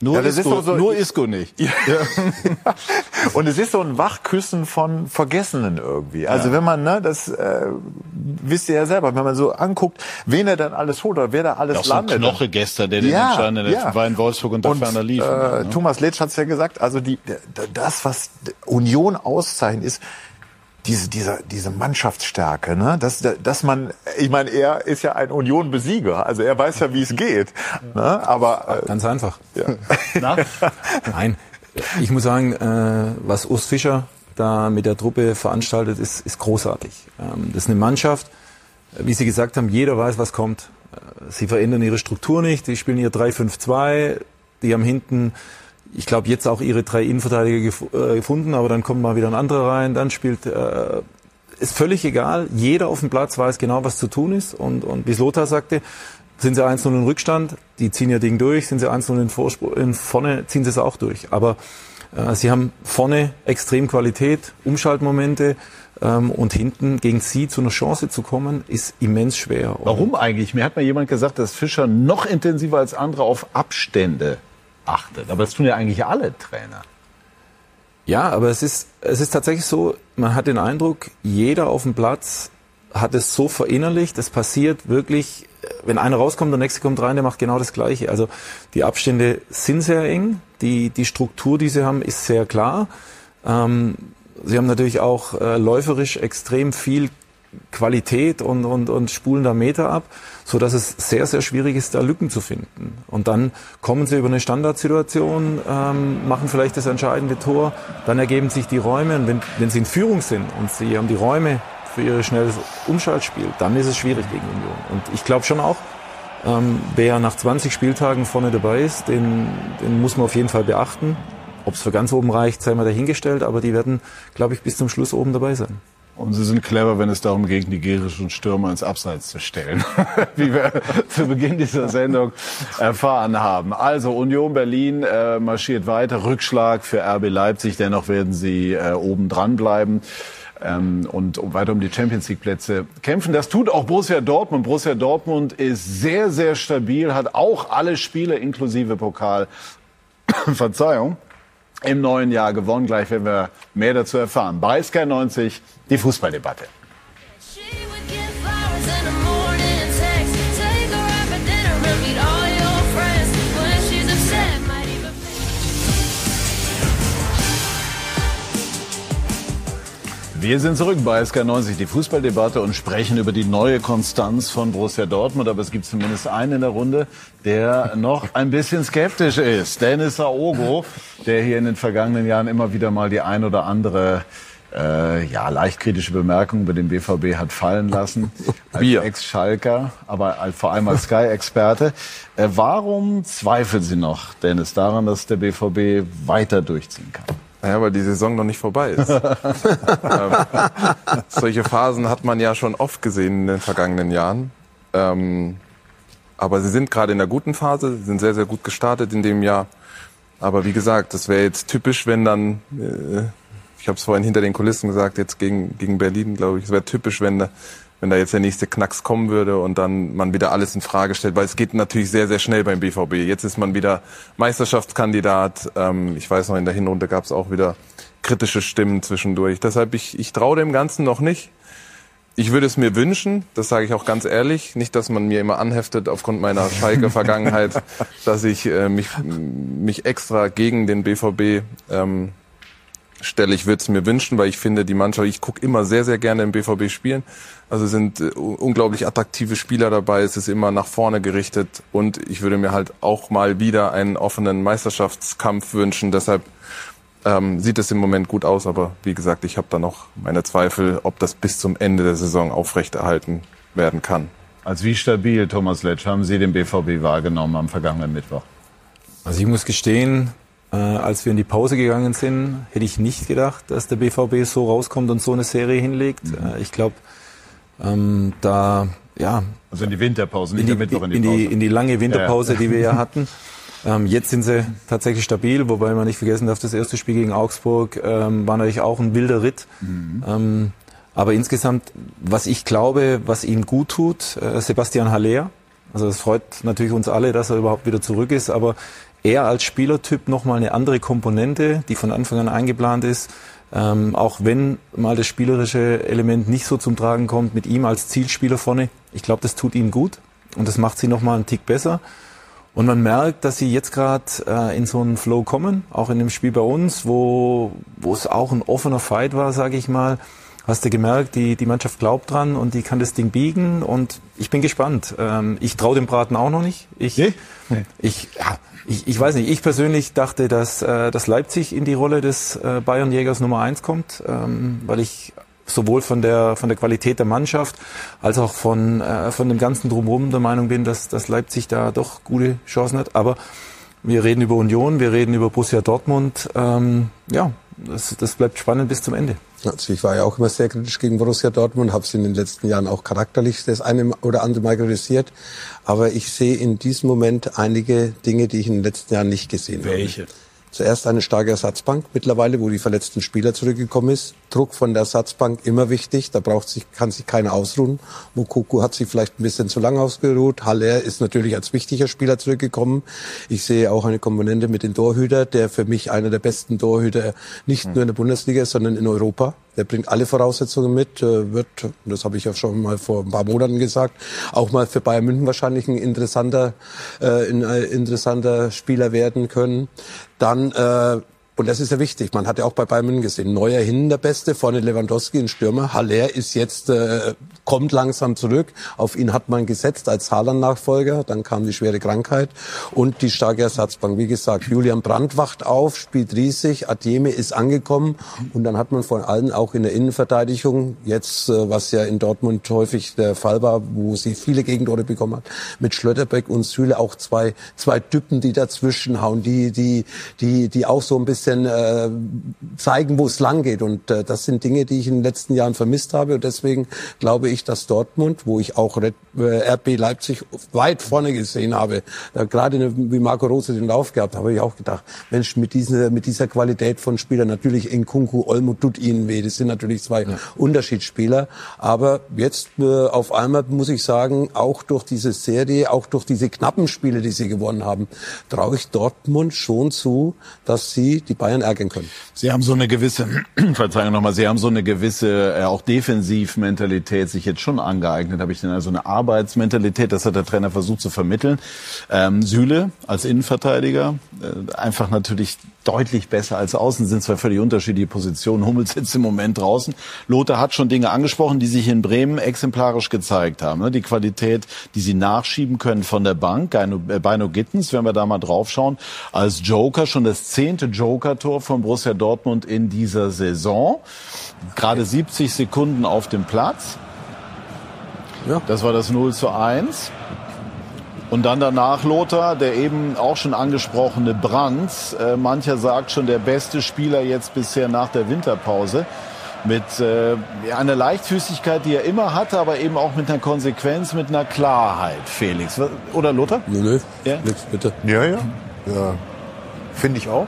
Nur, Ja, Isco, so- nur Isco nicht. Ja. Und es ist so ein Wachküssen von Vergessenen irgendwie. Also Ja. wenn man, ne, das äh, wisst ihr ja selber, wenn man so anguckt, wen er dann alles holt oder wer da alles Auch so ein landet. Knoche gestern, der den Ja, entscheidenden ja. war in Wolfsburg und dann ferner lief. Äh, ne? Thomas Letsch hat es ja gesagt, also die, das, was Union auszeichnet, ist diese, diese, diese Mannschaftsstärke, ne? dass, dass man, ich meine, er ist ja ein Union-Besieger, also er weiß ja, wie es geht. Ne? Aber äh, Ganz einfach. Ja. Nein, ich muss sagen, äh, was Urs Fischer da mit der Truppe veranstaltet, ist, ist großartig. Ähm, das ist eine Mannschaft, wie Sie gesagt haben, jeder weiß, was kommt. Äh, Sie verändern ihre Struktur nicht, die spielen ihr 3-5-2, die haben hinten, ich glaube, jetzt auch ihre drei Innenverteidiger gef äh, gefunden, aber dann kommt mal wieder ein anderer rein, dann spielt, äh, ist völlig egal, jeder auf dem Platz weiß genau, was zu tun ist und, und wie es Lothar sagte, sind sie 1-0 in Rückstand, die ziehen ihr Ding durch, sind sie 1-0 in, in vorne, ziehen sie es auch durch. Aber äh, sie haben vorne extrem Qualität, Umschaltmomente ähm, und hinten gegen sie zu einer Chance zu kommen, ist immens schwer. Warum eigentlich? Mir hat mal jemand gesagt, dass Fischer noch intensiver als andere auf Abstände achtet. Aber das tun ja eigentlich alle Trainer. Ja, aber es ist, es ist tatsächlich so, man hat den Eindruck, jeder auf dem Platz hat es so verinnerlicht, es passiert wirklich, wenn einer rauskommt, der nächste kommt rein, der macht genau das Gleiche. Also die Abstände sind sehr eng, die, die Struktur, die sie haben, ist sehr klar. Ähm, sie haben natürlich auch äh, läuferisch extrem viel Qualität und, und, und spulen da Meter ab, so dass es sehr, sehr schwierig ist, da Lücken zu finden. Und dann kommen sie über eine Standardsituation, ähm, machen vielleicht das entscheidende Tor, dann ergeben sich die Räume und wenn, wenn sie in Führung sind und sie haben die Räume für ihr schnelles Umschaltspiel, dann ist es schwierig gegen Union. Und ich glaube schon auch, ähm, wer nach 20 Spieltagen vorne dabei ist, den, den muss man auf jeden Fall beachten. Ob es für ganz oben reicht, sei mal dahingestellt, aber die werden, glaube ich, bis zum Schluss oben dabei sein. Und sie sind clever, wenn es darum geht, nigerischen Stürmer ins Abseits zu stellen. Wie wir zu Beginn dieser Sendung erfahren haben. Also Union Berlin äh, marschiert weiter. Rückschlag für RB Leipzig. Dennoch werden sie äh, oben dran bleiben. Ähm, und weiter um die Champions League Plätze kämpfen. Das tut auch Borussia Dortmund. Borussia Dortmund ist sehr, sehr stabil, hat auch alle Spiele inklusive Pokal, Verzeihung, im neuen Jahr gewonnen. Gleich werden wir mehr dazu erfahren. Bei Sky 90 die Fußballdebatte. Wir sind zurück bei SK90, die Fußballdebatte und sprechen über die neue Konstanz von Borussia Dortmund. Aber es gibt zumindest einen in der Runde, der noch ein bisschen skeptisch ist. Dennis Aogo, der hier in den vergangenen Jahren immer wieder mal die ein oder andere äh, ja, leicht kritische Bemerkung über den BVB hat fallen lassen. Als Ex-Schalker, aber vor allem als Sky-Experte. Äh, warum zweifeln Sie noch, Dennis, daran, dass der BVB weiter durchziehen kann? Naja, weil die Saison noch nicht vorbei ist. ähm, solche Phasen hat man ja schon oft gesehen in den vergangenen Jahren. Ähm, aber sie sind gerade in der guten Phase, sie sind sehr, sehr gut gestartet in dem Jahr. Aber wie gesagt, das wäre jetzt typisch, wenn dann, äh, ich habe es vorhin hinter den Kulissen gesagt, jetzt gegen, gegen Berlin, glaube ich, es wäre typisch, wenn, da- wenn da jetzt der nächste Knacks kommen würde und dann man wieder alles in Frage stellt, weil es geht natürlich sehr, sehr schnell beim BVB. Jetzt ist man wieder Meisterschaftskandidat. Ähm, ich weiß noch, in der Hinrunde gab es auch wieder kritische Stimmen zwischendurch. Deshalb, ich, ich traue dem Ganzen noch nicht. Ich würde es mir wünschen, das sage ich auch ganz ehrlich, nicht, dass man mir immer anheftet aufgrund meiner Schalke-Vergangenheit, dass ich äh, mich, mich extra gegen den BVB ähm, stelle. Ich würde es mir wünschen, weil ich finde, die Mannschaft, ich gucke immer sehr, sehr gerne im BVB spielen. Also sind äh, unglaublich attraktive Spieler dabei, es ist immer nach vorne gerichtet und ich würde mir halt auch mal wieder einen offenen Meisterschaftskampf wünschen. Deshalb ähm, sieht es im Moment gut aus, aber wie gesagt, ich habe da noch meine Zweifel, ob das bis zum Ende der Saison aufrechterhalten werden kann. Als wie stabil, Thomas Letsch, haben Sie den BVB wahrgenommen am vergangenen Mittwoch? Also ich muss gestehen, äh, als wir in die Pause gegangen sind, hätte ich nicht gedacht, dass der BVB so rauskommt und so eine Serie hinlegt. Äh, ich glaube, ähm, da ja. Also in die Winterpause, nicht in die, der Mittwoch in die in die, Pause. in die lange Winterpause, Ja, ja. die wir ja hatten. Ähm, jetzt sind sie tatsächlich stabil, wobei man nicht vergessen darf, das erste Spiel gegen Augsburg ähm, war natürlich auch ein wilder Ritt. Mhm. Ähm, aber insgesamt, was ich glaube, was ihm gut tut, äh, Sebastian Haller, also es freut natürlich uns alle, dass er überhaupt wieder zurück ist, aber er als Spielertyp nochmal eine andere Komponente, die von Anfang an eingeplant ist. Ähm, auch wenn mal das spielerische Element nicht so zum Tragen kommt, mit ihm als Zielspieler vorne. Ich glaube, das tut ihm gut und das macht sie nochmal einen Tick besser. Und man merkt, dass sie jetzt gerade äh, in so einen Flow kommen, auch in dem Spiel bei uns, wo, wo es auch ein offener Fight war, sage ich mal. Hast du gemerkt, die, die Mannschaft glaubt dran und die kann das Ding biegen und ich bin gespannt. Ähm, ich traue dem Braten auch noch nicht. Ich, nee? Nee. ich, ja, ich, ich weiß nicht, ich persönlich dachte, dass, äh, dass Leipzig in die Rolle des äh, Bayern-Jägers Nummer eins kommt, ähm, weil ich sowohl von der, von der Qualität der Mannschaft als auch von, äh, von dem ganzen Drumherum der Meinung bin, dass, dass Leipzig da doch gute Chancen hat. Aber wir reden über Union, wir reden über Borussia Dortmund. Ähm, ja, das, das bleibt spannend bis zum Ende. Also ich war ja auch immer sehr kritisch gegen Borussia Dortmund, habe sie in den letzten Jahren auch charakterlich das eine oder andere Mal kritisiert. Aber ich sehe in diesem Moment einige Dinge, die ich in den letzten Jahren nicht gesehen Welche? habe. Welche? Zuerst eine starke Ersatzbank mittlerweile, wo die verletzten Spieler zurückgekommen ist. Druck von der Ersatzbank immer wichtig. Da braucht sich, kann sich keiner ausruhen. Mokoko hat sich vielleicht ein bisschen zu lang ausgeruht. Haller ist natürlich als wichtiger Spieler zurückgekommen. Ich sehe auch eine Komponente mit dem Torhüter, der für mich einer der besten Torhüter nicht nur in der Bundesliga ist, sondern in Europa. Der bringt alle Voraussetzungen mit, äh, wird, das habe ich ja schon mal vor ein paar Monaten gesagt, auch mal für Bayern München wahrscheinlich ein interessanter, äh, ein äh, interessanter Spieler werden können. Dann äh, und das ist ja wichtig. Man hat ja auch bei Bayern München gesehen, neuer Hin der Beste, vorne Lewandowski, ein Stürmer. Haller ist jetzt, äh, kommt langsam zurück. Auf ihn hat man gesetzt als Haaland-Nachfolger. Dann kam die schwere Krankheit und die starke Ersatzbank. Wie gesagt, Julian Brandt wacht auf, spielt riesig. Adjeme ist angekommen. Und dann hat man vor allem auch in der Innenverteidigung, jetzt, äh, was ja in Dortmund häufig der Fall war, wo sie viele Gegentore bekommen hat, mit Schlotterbeck und Süle auch zwei, zwei Typen, die dazwischen hauen, die, die, die, die auch so ein bisschen bisschen äh, zeigen, wo es lang geht. Und äh, das sind Dinge, die ich in den letzten Jahren vermisst habe. Und deswegen glaube ich, dass Dortmund, wo ich auch Red, äh, RB Leipzig weit vorne gesehen habe, da gerade wie Marco Rose den Lauf gehabt, habe ich auch gedacht, Mensch, mit dieser, mit dieser Qualität von Spielern, natürlich in Kunku, Olmo tut ihnen weh. Das sind natürlich zwei ja. Unterschiedsspieler. Aber jetzt äh, auf einmal muss ich sagen, auch durch diese Serie, auch durch diese knappen Spiele, die sie gewonnen haben, traue ich Dortmund schon zu, dass sie die Bayern ärgern können. Sie haben so eine gewisse, Verzeihung nochmal, Sie haben so eine gewisse, äh, auch Defensivmentalität sich jetzt schon angeeignet, habe ich denn also eine Arbeitsmentalität, das hat der Trainer versucht zu vermitteln. Ähm, Süle als Innenverteidiger, einfach natürlich deutlich besser als außen, sind zwei völlig unterschiedliche Positionen. Hummels sitzt im Moment draußen. Lothar hat schon Dinge angesprochen, die sich in Bremen exemplarisch gezeigt haben. Ne? Die Qualität, die sie nachschieben können von der Bank. Beino äh, Gittens, wenn wir da mal draufschauen, als Joker, schon das zehnte Joker-Tor von Borussia Dortmund in dieser Saison. Gerade 70 Sekunden auf dem Platz. Ja. Das war das 0 zu 1. Und dann danach Lothar, der eben auch schon angesprochene Brandt. Äh, mancher sagt schon der beste Spieler jetzt bisher nach der Winterpause. Mit äh, einer Leichtfüßigkeit, die er immer hatte, aber eben auch mit einer Konsequenz, mit einer Klarheit, Felix. Oder Lothar? Nö, nö. Ja? Nix, bitte. Ja, ja. ja. Finde ich auch.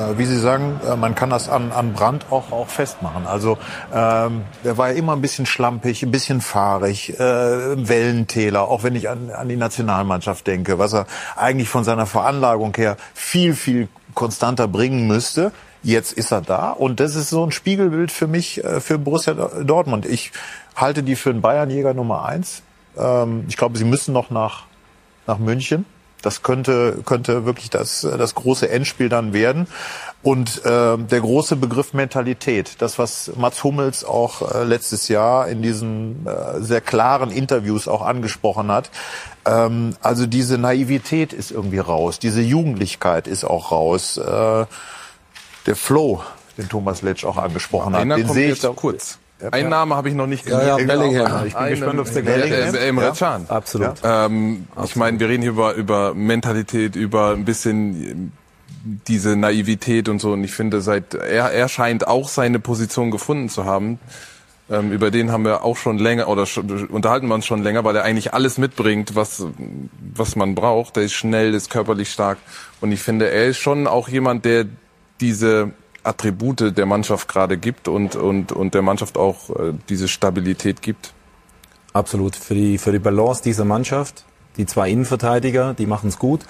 Äh, wie Sie sagen, äh, man kann das an, an Brand auch, auch festmachen. Also ähm, der war ja immer ein bisschen schlampig, ein bisschen fahrig, äh, Wellentäler, auch wenn ich an, an die Nationalmannschaft denke, was er eigentlich von seiner Veranlagung her viel, viel konstanter bringen müsste. Jetzt ist er da und das ist so ein Spiegelbild für mich, äh, für Borussia Dortmund. Ich halte die für einen Bayernjäger Nummer eins. Ähm, ich glaube, sie müssen noch nach, nach München. Das könnte, könnte wirklich das, das große Endspiel dann werden. Und äh, der große Begriff Mentalität, das, was Mats Hummels auch äh, letztes Jahr in diesen äh, sehr klaren Interviews auch angesprochen hat. Ähm, also diese Naivität ist irgendwie raus, diese Jugendlichkeit ist auch raus. Äh, der Flow, den Thomas Letsch auch angesprochen hat, den sehe ich auch kurz. Ein Name habe ich noch nicht gesehen. Ja, ja, Bellingham. Ich bin Einen, gespannt, ob es der gleiche ist. Äh, Emre Can. Absolut. Ähm, Absolut. Ich meine, wir reden hier über, über Mentalität, über ein bisschen diese Naivität und so. Und ich finde, seit er, er scheint auch seine Position gefunden zu haben. Ähm, über den haben wir auch schon länger oder schon, unterhalten wir uns schon länger, weil er eigentlich alles mitbringt, was was man braucht. Der ist schnell, ist körperlich stark und ich finde, er ist schon auch jemand, der diese Attribute der Mannschaft gerade gibt und, und, und der Mannschaft auch äh, diese Stabilität gibt. Absolut. Für die, für die Balance dieser Mannschaft, die zwei Innenverteidiger, die machen es gut.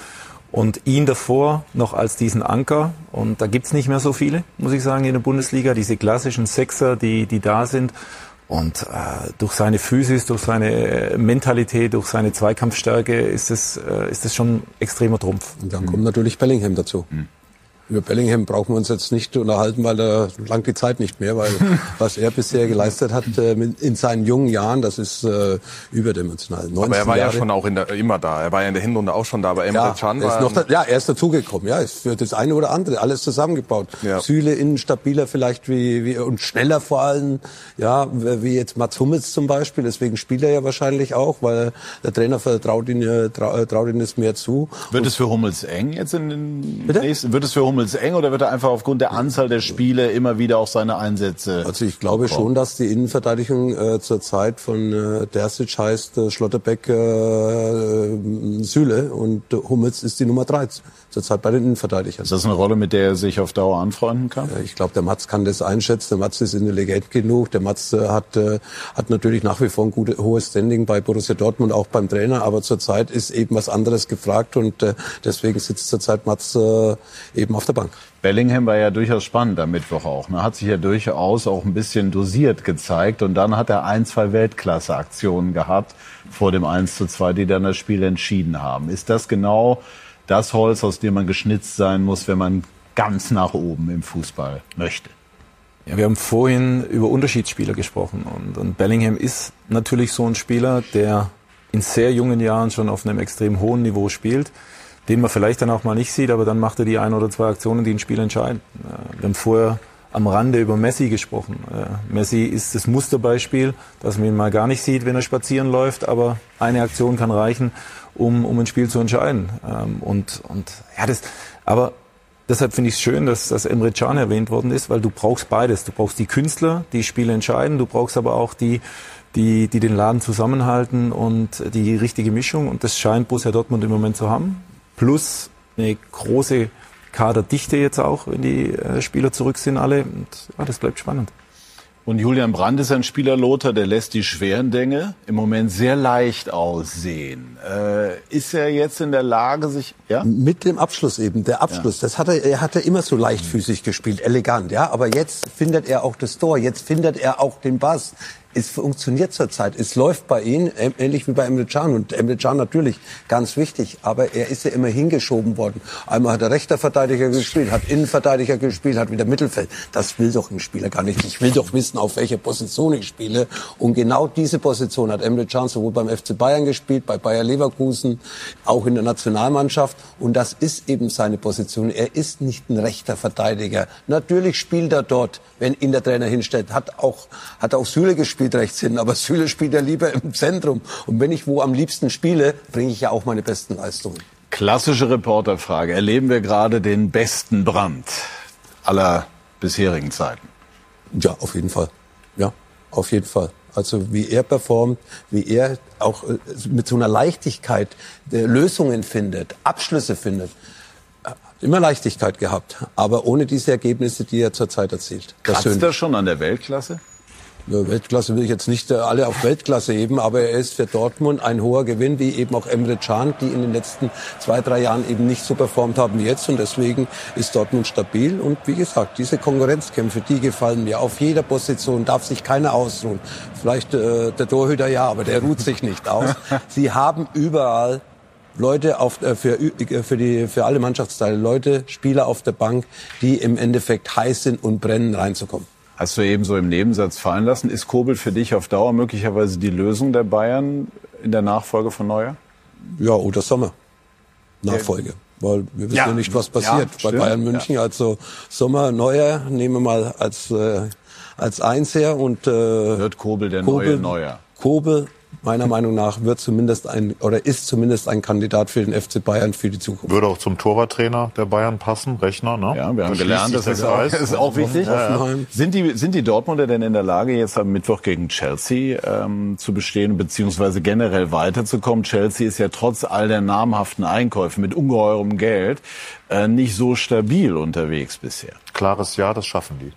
Und ihn davor noch als diesen Anker. Und da gibt's nicht mehr so viele, muss ich sagen, in der Bundesliga. Diese klassischen Sechser, die, die da sind. Und äh, durch seine Physis, durch seine Mentalität, durch seine Zweikampfstärke ist es, äh, ist es schon extremer Trumpf. Und dann kommt natürlich Bellingham dazu. Mhm. Über Bellingham brauchen wir uns jetzt nicht unterhalten, weil da langt die Zeit nicht mehr, weil was er bisher geleistet hat äh, in seinen jungen Jahren, das ist äh, überdimensional. Aber er war Jahre. ja schon auch in der, immer da. Er war ja in der Hinrunde auch schon da. Aber Emre ja, Can war... Noch da, ja, er ist dazugekommen. Ja, ist für das eine oder andere alles zusammengebaut. Ja. Süle innen stabiler vielleicht wie, wie und schneller vor allem. Ja, wie jetzt Mats Hummels zum Beispiel. Deswegen spielt er ja wahrscheinlich auch, weil der Trainer vertraut ihn, traut ihn es mehr zu. Wird und es für Hummels eng jetzt in den Bitte? nächsten? Wird es für Hummels Hummels eng oder wird er einfach aufgrund der Anzahl der Spiele immer wieder auch seine Einsätze? Also ich glaube bekommen? schon, dass die Innenverteidigung äh, zur Zeit von äh, Dersic heißt äh, Schlotterbeck äh, äh Süle und Hummels ist die Nummer 13 zurzeit bei den Innenverteidigern. Ist das eine Rolle, mit der er sich auf Dauer anfreunden kann? Ich glaube, der Matz kann das einschätzen. Der Matz ist intelligent genug. Der Matz äh, hat, äh, hat natürlich nach wie vor ein gutes, hohes Standing bei Borussia Dortmund, auch beim Trainer. Aber zurzeit ist eben was anderes gefragt und äh, deswegen sitzt zurzeit Matz eben auf der Bank. Bellingham war ja durchaus spannend am Mittwoch auch. Ne? Hat sich ja durchaus auch ein bisschen dosiert gezeigt. Und dann hat er ein, zwei Weltklasse-Aktionen gehabt vor dem 1 zu 2, die dann das Spiel entschieden haben. Ist das genau das Holz, aus dem man geschnitzt sein muss, wenn man ganz nach oben im Fußball möchte. Ja, wir haben vorhin über Unterschiedsspieler gesprochen und, und Bellingham ist natürlich so ein Spieler, der in sehr jungen Jahren schon auf einem extrem hohen Niveau spielt, den man vielleicht dann auch mal nicht sieht, aber dann macht er die ein oder zwei Aktionen, die ein Spiel entscheiden. Wir haben vorher am Rande über Messi gesprochen. Messi ist das Musterbeispiel, dass man ihn mal gar nicht sieht, wenn er spazieren läuft, aber eine Aktion kann reichen, um, um ein Spiel zu entscheiden. Ähm, und, und ja, das, aber deshalb finde ich es schön, dass, dass Emre Can erwähnt worden ist, weil du brauchst beides. Du brauchst die Künstler, die Spiele entscheiden, du brauchst aber auch die, die, die den Laden zusammenhalten und die richtige Mischung. Und das scheint Borussia Dortmund im Moment zu haben. Plus eine große Kaderdichte jetzt auch, wenn die äh, Spieler zurück sind alle. Und ja, das bleibt spannend. Und Julian Brandt ist ein Spieler, Lothar, der lässt die schweren Dinge im Moment sehr leicht aussehen. Äh, ist er jetzt in der Lage, sich... Ja? Mit dem Abschluss eben, der Abschluss, ja. das hat er, er hat er immer so leichtfüßig gespielt, elegant, ja. Aber jetzt findet er auch das Tor, jetzt findet er auch den Bass es funktioniert zurzeit. Es läuft bei ihm, ähnlich wie bei Emre Can. Und Emre Can natürlich ganz wichtig, aber er ist ja immer hingeschoben worden. Einmal hat er rechter Verteidiger gespielt, hat Innenverteidiger gespielt, hat wieder Mittelfeld. Das will doch ein Spieler gar nicht. Ich will doch wissen, auf welcher Position ich spiele. Und genau diese Position hat Emre Can sowohl beim FC Bayern gespielt, bei Bayer Leverkusen, auch in der Nationalmannschaft. Und das ist eben seine Position. Er ist nicht ein rechter Verteidiger. Natürlich spielt er dort, wenn ihn der Trainer hinstellt. Hat auch, hat auch Süle gespielt spielt rechts hin, aber Süle spielt ja lieber im Zentrum. Und wenn ich wo am liebsten spiele, bringe ich ja auch meine besten Leistungen. Klassische Reporterfrage. Erleben wir gerade den besten Brand aller bisherigen Zeiten? Ja, auf jeden Fall. Ja, auf jeden Fall. Also wie er performt, wie er auch äh, mit so einer Leichtigkeit äh, Lösungen findet, Abschlüsse findet. Immer Leichtigkeit gehabt, aber ohne diese Ergebnisse, die er zurzeit erzielt. Kratzt er schon an der Weltklasse? Weltklasse will ich jetzt nicht äh, alle auf Weltklasse heben, aber er ist für Dortmund ein hoher Gewinn, wie eben auch Emre Can, die in den letzten zwei, drei Jahren eben nicht so performt haben wie jetzt. Und deswegen ist Dortmund stabil. Und wie gesagt, diese Konkurrenzkämpfe, die gefallen mir. Auf jeder Position darf sich keiner ausruhen. Vielleicht äh, der Torhüter ja, aber der ruht sich nicht aus. Sie haben überall Leute auf, äh, für, äh, für, die, für alle Mannschaftsteile, Leute, Spieler auf der Bank, die im Endeffekt heiß sind und brennen, reinzukommen. Hast du eben so im Nebensatz fallen lassen. Ist Kobel für dich auf Dauer möglicherweise die Lösung der Bayern in der Nachfolge von Neuer? Ja, oder Sommer. Nachfolge. Weil wir wissen ja, ja nicht, was passiert ja, bei Bayern München. Ja. Also Sommer, Neuer nehmen wir mal als, äh, als eins her und äh, wird Kobel der Kobel, neue Neuer. Kobel meiner Meinung nach wird zumindest ein oder ist zumindest ein Kandidat für den FC Bayern für die Zukunft. Würde auch zum Torwarttrainer der Bayern passen, Rechner, ne? Ja, wir haben gelernt, das ist auch, ist auch wichtig. Ja, ja. Sind die sind die Dortmunder denn in der Lage jetzt am Mittwoch gegen Chelsea ähm, zu bestehen beziehungsweise generell weiterzukommen? Chelsea ist ja trotz all der namhaften Einkäufe mit ungeheurem Geld äh, nicht so stabil unterwegs bisher. Klares Ja, das schaffen die.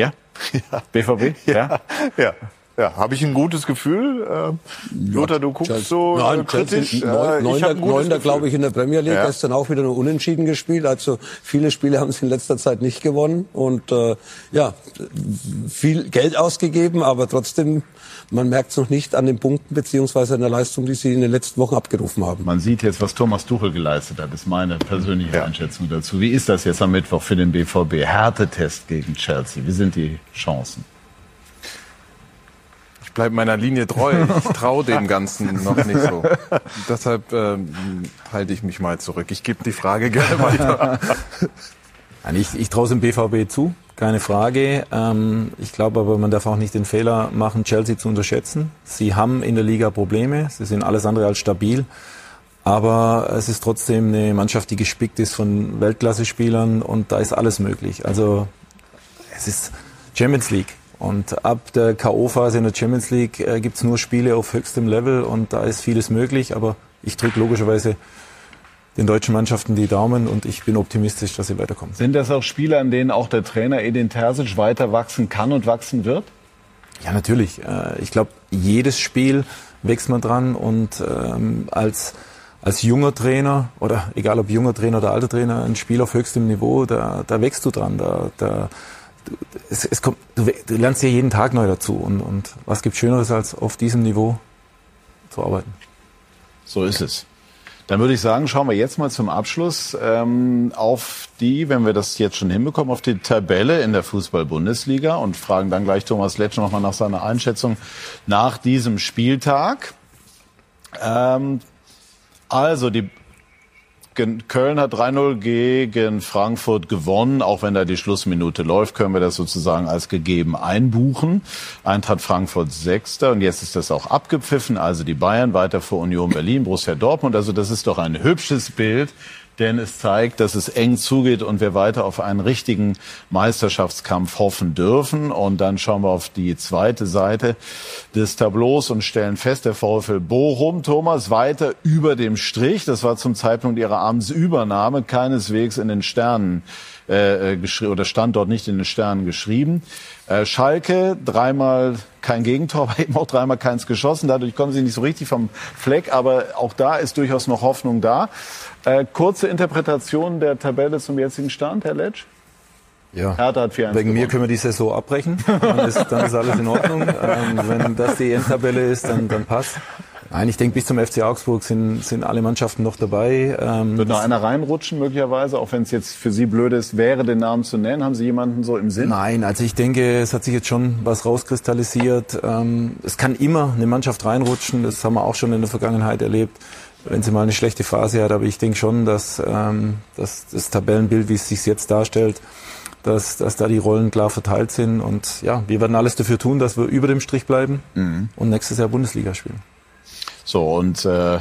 Ja? ja. BVB? Ja. ja. Ja, habe ich ein gutes Gefühl. Äh, Lothar, du guckst Chelsea. so Nein, äh, kritisch. Neun, Neunter, Neunter glaube ich, in der Premier League. Ja. Gestern auch wieder nur unentschieden gespielt. Also viele Spiele haben sie in letzter Zeit nicht gewonnen. Und äh, ja, viel Geld ausgegeben, aber trotzdem, man merkt es noch nicht an den Punkten beziehungsweise an der Leistung, die sie in den letzten Wochen abgerufen haben. Man sieht jetzt, was Thomas Tuchel geleistet hat. Das ist meine persönliche ja. Einschätzung dazu. Wie ist das jetzt am Mittwoch für den BVB? Härtetest gegen Chelsea. Wie sind die Chancen? Bleibe meiner Linie treu. Ich traue dem Ganzen noch nicht so. Deshalb ähm, halte ich mich mal zurück. Ich gebe die Frage gerne weiter. Ich, ich traue es dem BVB zu, keine Frage. Ähm, ich glaube aber, man darf auch nicht den Fehler machen, Chelsea zu unterschätzen. Sie haben in der Liga Probleme. Sie sind alles andere als stabil. Aber es ist trotzdem eine Mannschaft, die gespickt ist von Weltklasse-Spielern und da ist alles möglich. Also es ist Champions League. Und ab der K.O.-Phase in der Champions League äh, gibt's nur Spiele auf höchstem Level und da ist vieles möglich. Aber ich drücke logischerweise den deutschen Mannschaften die Daumen und ich bin optimistisch, dass sie weiterkommen. Sind das auch Spiele, an denen auch der Trainer Edin Terzic weiter wachsen kann und wachsen wird? Ja, natürlich. Äh, ich glaube, jedes Spiel wächst man dran und ähm, als als junger Trainer oder egal ob junger Trainer oder alter Trainer, ein Spiel auf höchstem Niveau, da, da wächst du dran, da, da, es, es kommt, du, du lernst ja jeden Tag neu dazu. Und, und was gibt Schöneres, als auf diesem Niveau zu arbeiten? So ist es. Dann würde ich sagen, schauen wir jetzt mal zum Abschluss ähm, auf die, wenn wir das jetzt schon hinbekommen, auf die Tabelle in der Fußball-Bundesliga und fragen dann gleich Thomas Letsch nochmal nach seiner Einschätzung nach diesem Spieltag. Ähm, also die Köln hat 3-0 gegen Frankfurt gewonnen. Auch wenn da die Schlussminute läuft, können wir das sozusagen als gegeben einbuchen. Eintracht Frankfurt Sechster und jetzt ist das auch abgepfiffen. Also die Bayern weiter vor Union Berlin, Borussia Dortmund. Also das ist doch ein hübsches Bild denn es zeigt, dass es eng zugeht und wir weiter auf einen richtigen Meisterschaftskampf hoffen dürfen. Und dann schauen wir auf die zweite Seite des Tableaus und stellen fest, der VfL Bochum, Thomas, weiter über dem Strich. Das war zum Zeitpunkt ihrer Amtsübernahme keineswegs in den Sternen äh, äh oder stand dort nicht in den Sternen geschrieben. Äh, Schalke dreimal kein Gegentor, aber eben auch dreimal keins geschossen. Dadurch kommen sie nicht so richtig vom Fleck, aber auch da ist durchaus noch Hoffnung da. Äh, kurze Interpretation der Tabelle zum jetzigen Stand, Herr Letsch? Ja, hat 4 wegen mir können wir die Saison abbrechen. Dann ist, dann ist alles in Ordnung. Ähm, wenn das die Endtabelle ist, dann, dann passt. Nein, ich denke, bis zum FC Augsburg sind, sind alle Mannschaften noch dabei. Ähm, Wird noch einer reinrutschen möglicherweise, auch wenn es jetzt für Sie blöd ist, wäre den Namen zu nennen? Haben Sie jemanden so im Sinn? Nein, also ich denke, es hat sich jetzt schon was rauskristallisiert. Ähm, es kann immer eine Mannschaft reinrutschen, das haben wir auch schon in der Vergangenheit erlebt wenn sie mal eine schlechte Phase hat. Aber ich denke schon, dass, ähm, dass das Tabellenbild, wie es sich jetzt darstellt, dass, dass da die Rollen klar verteilt sind. Und ja, wir werden alles dafür tun, dass wir über dem Strich bleiben mhm. und nächstes Jahr Bundesliga spielen. So, und äh,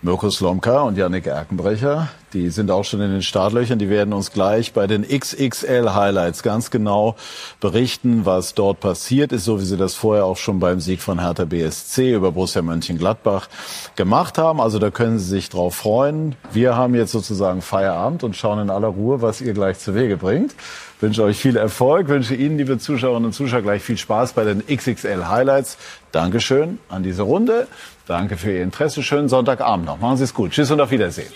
Mirko Slomka und Yannick Erkenbrecher, die sind auch schon in den Startlöchern. Die werden uns gleich bei den XXL Highlights ganz genau berichten, was dort passiert ist, so wie sie das vorher auch schon beim Sieg von Hertha BSC über Borussia Mönchengladbach gemacht haben. Also da können Sie sich drauf freuen. Wir haben jetzt sozusagen Feierabend und schauen in aller Ruhe, was ihr gleich zu Wege bringt. Ich wünsche euch viel Erfolg, wünsche Ihnen, liebe Zuschauerinnen und Zuschauer, gleich viel Spaß bei den XXL Highlights. Dankeschön an diese Runde. Danke für Ihr Interesse. Schönen Sonntagabend noch. Machen Sie es gut. Tschüss und auf Wiedersehen.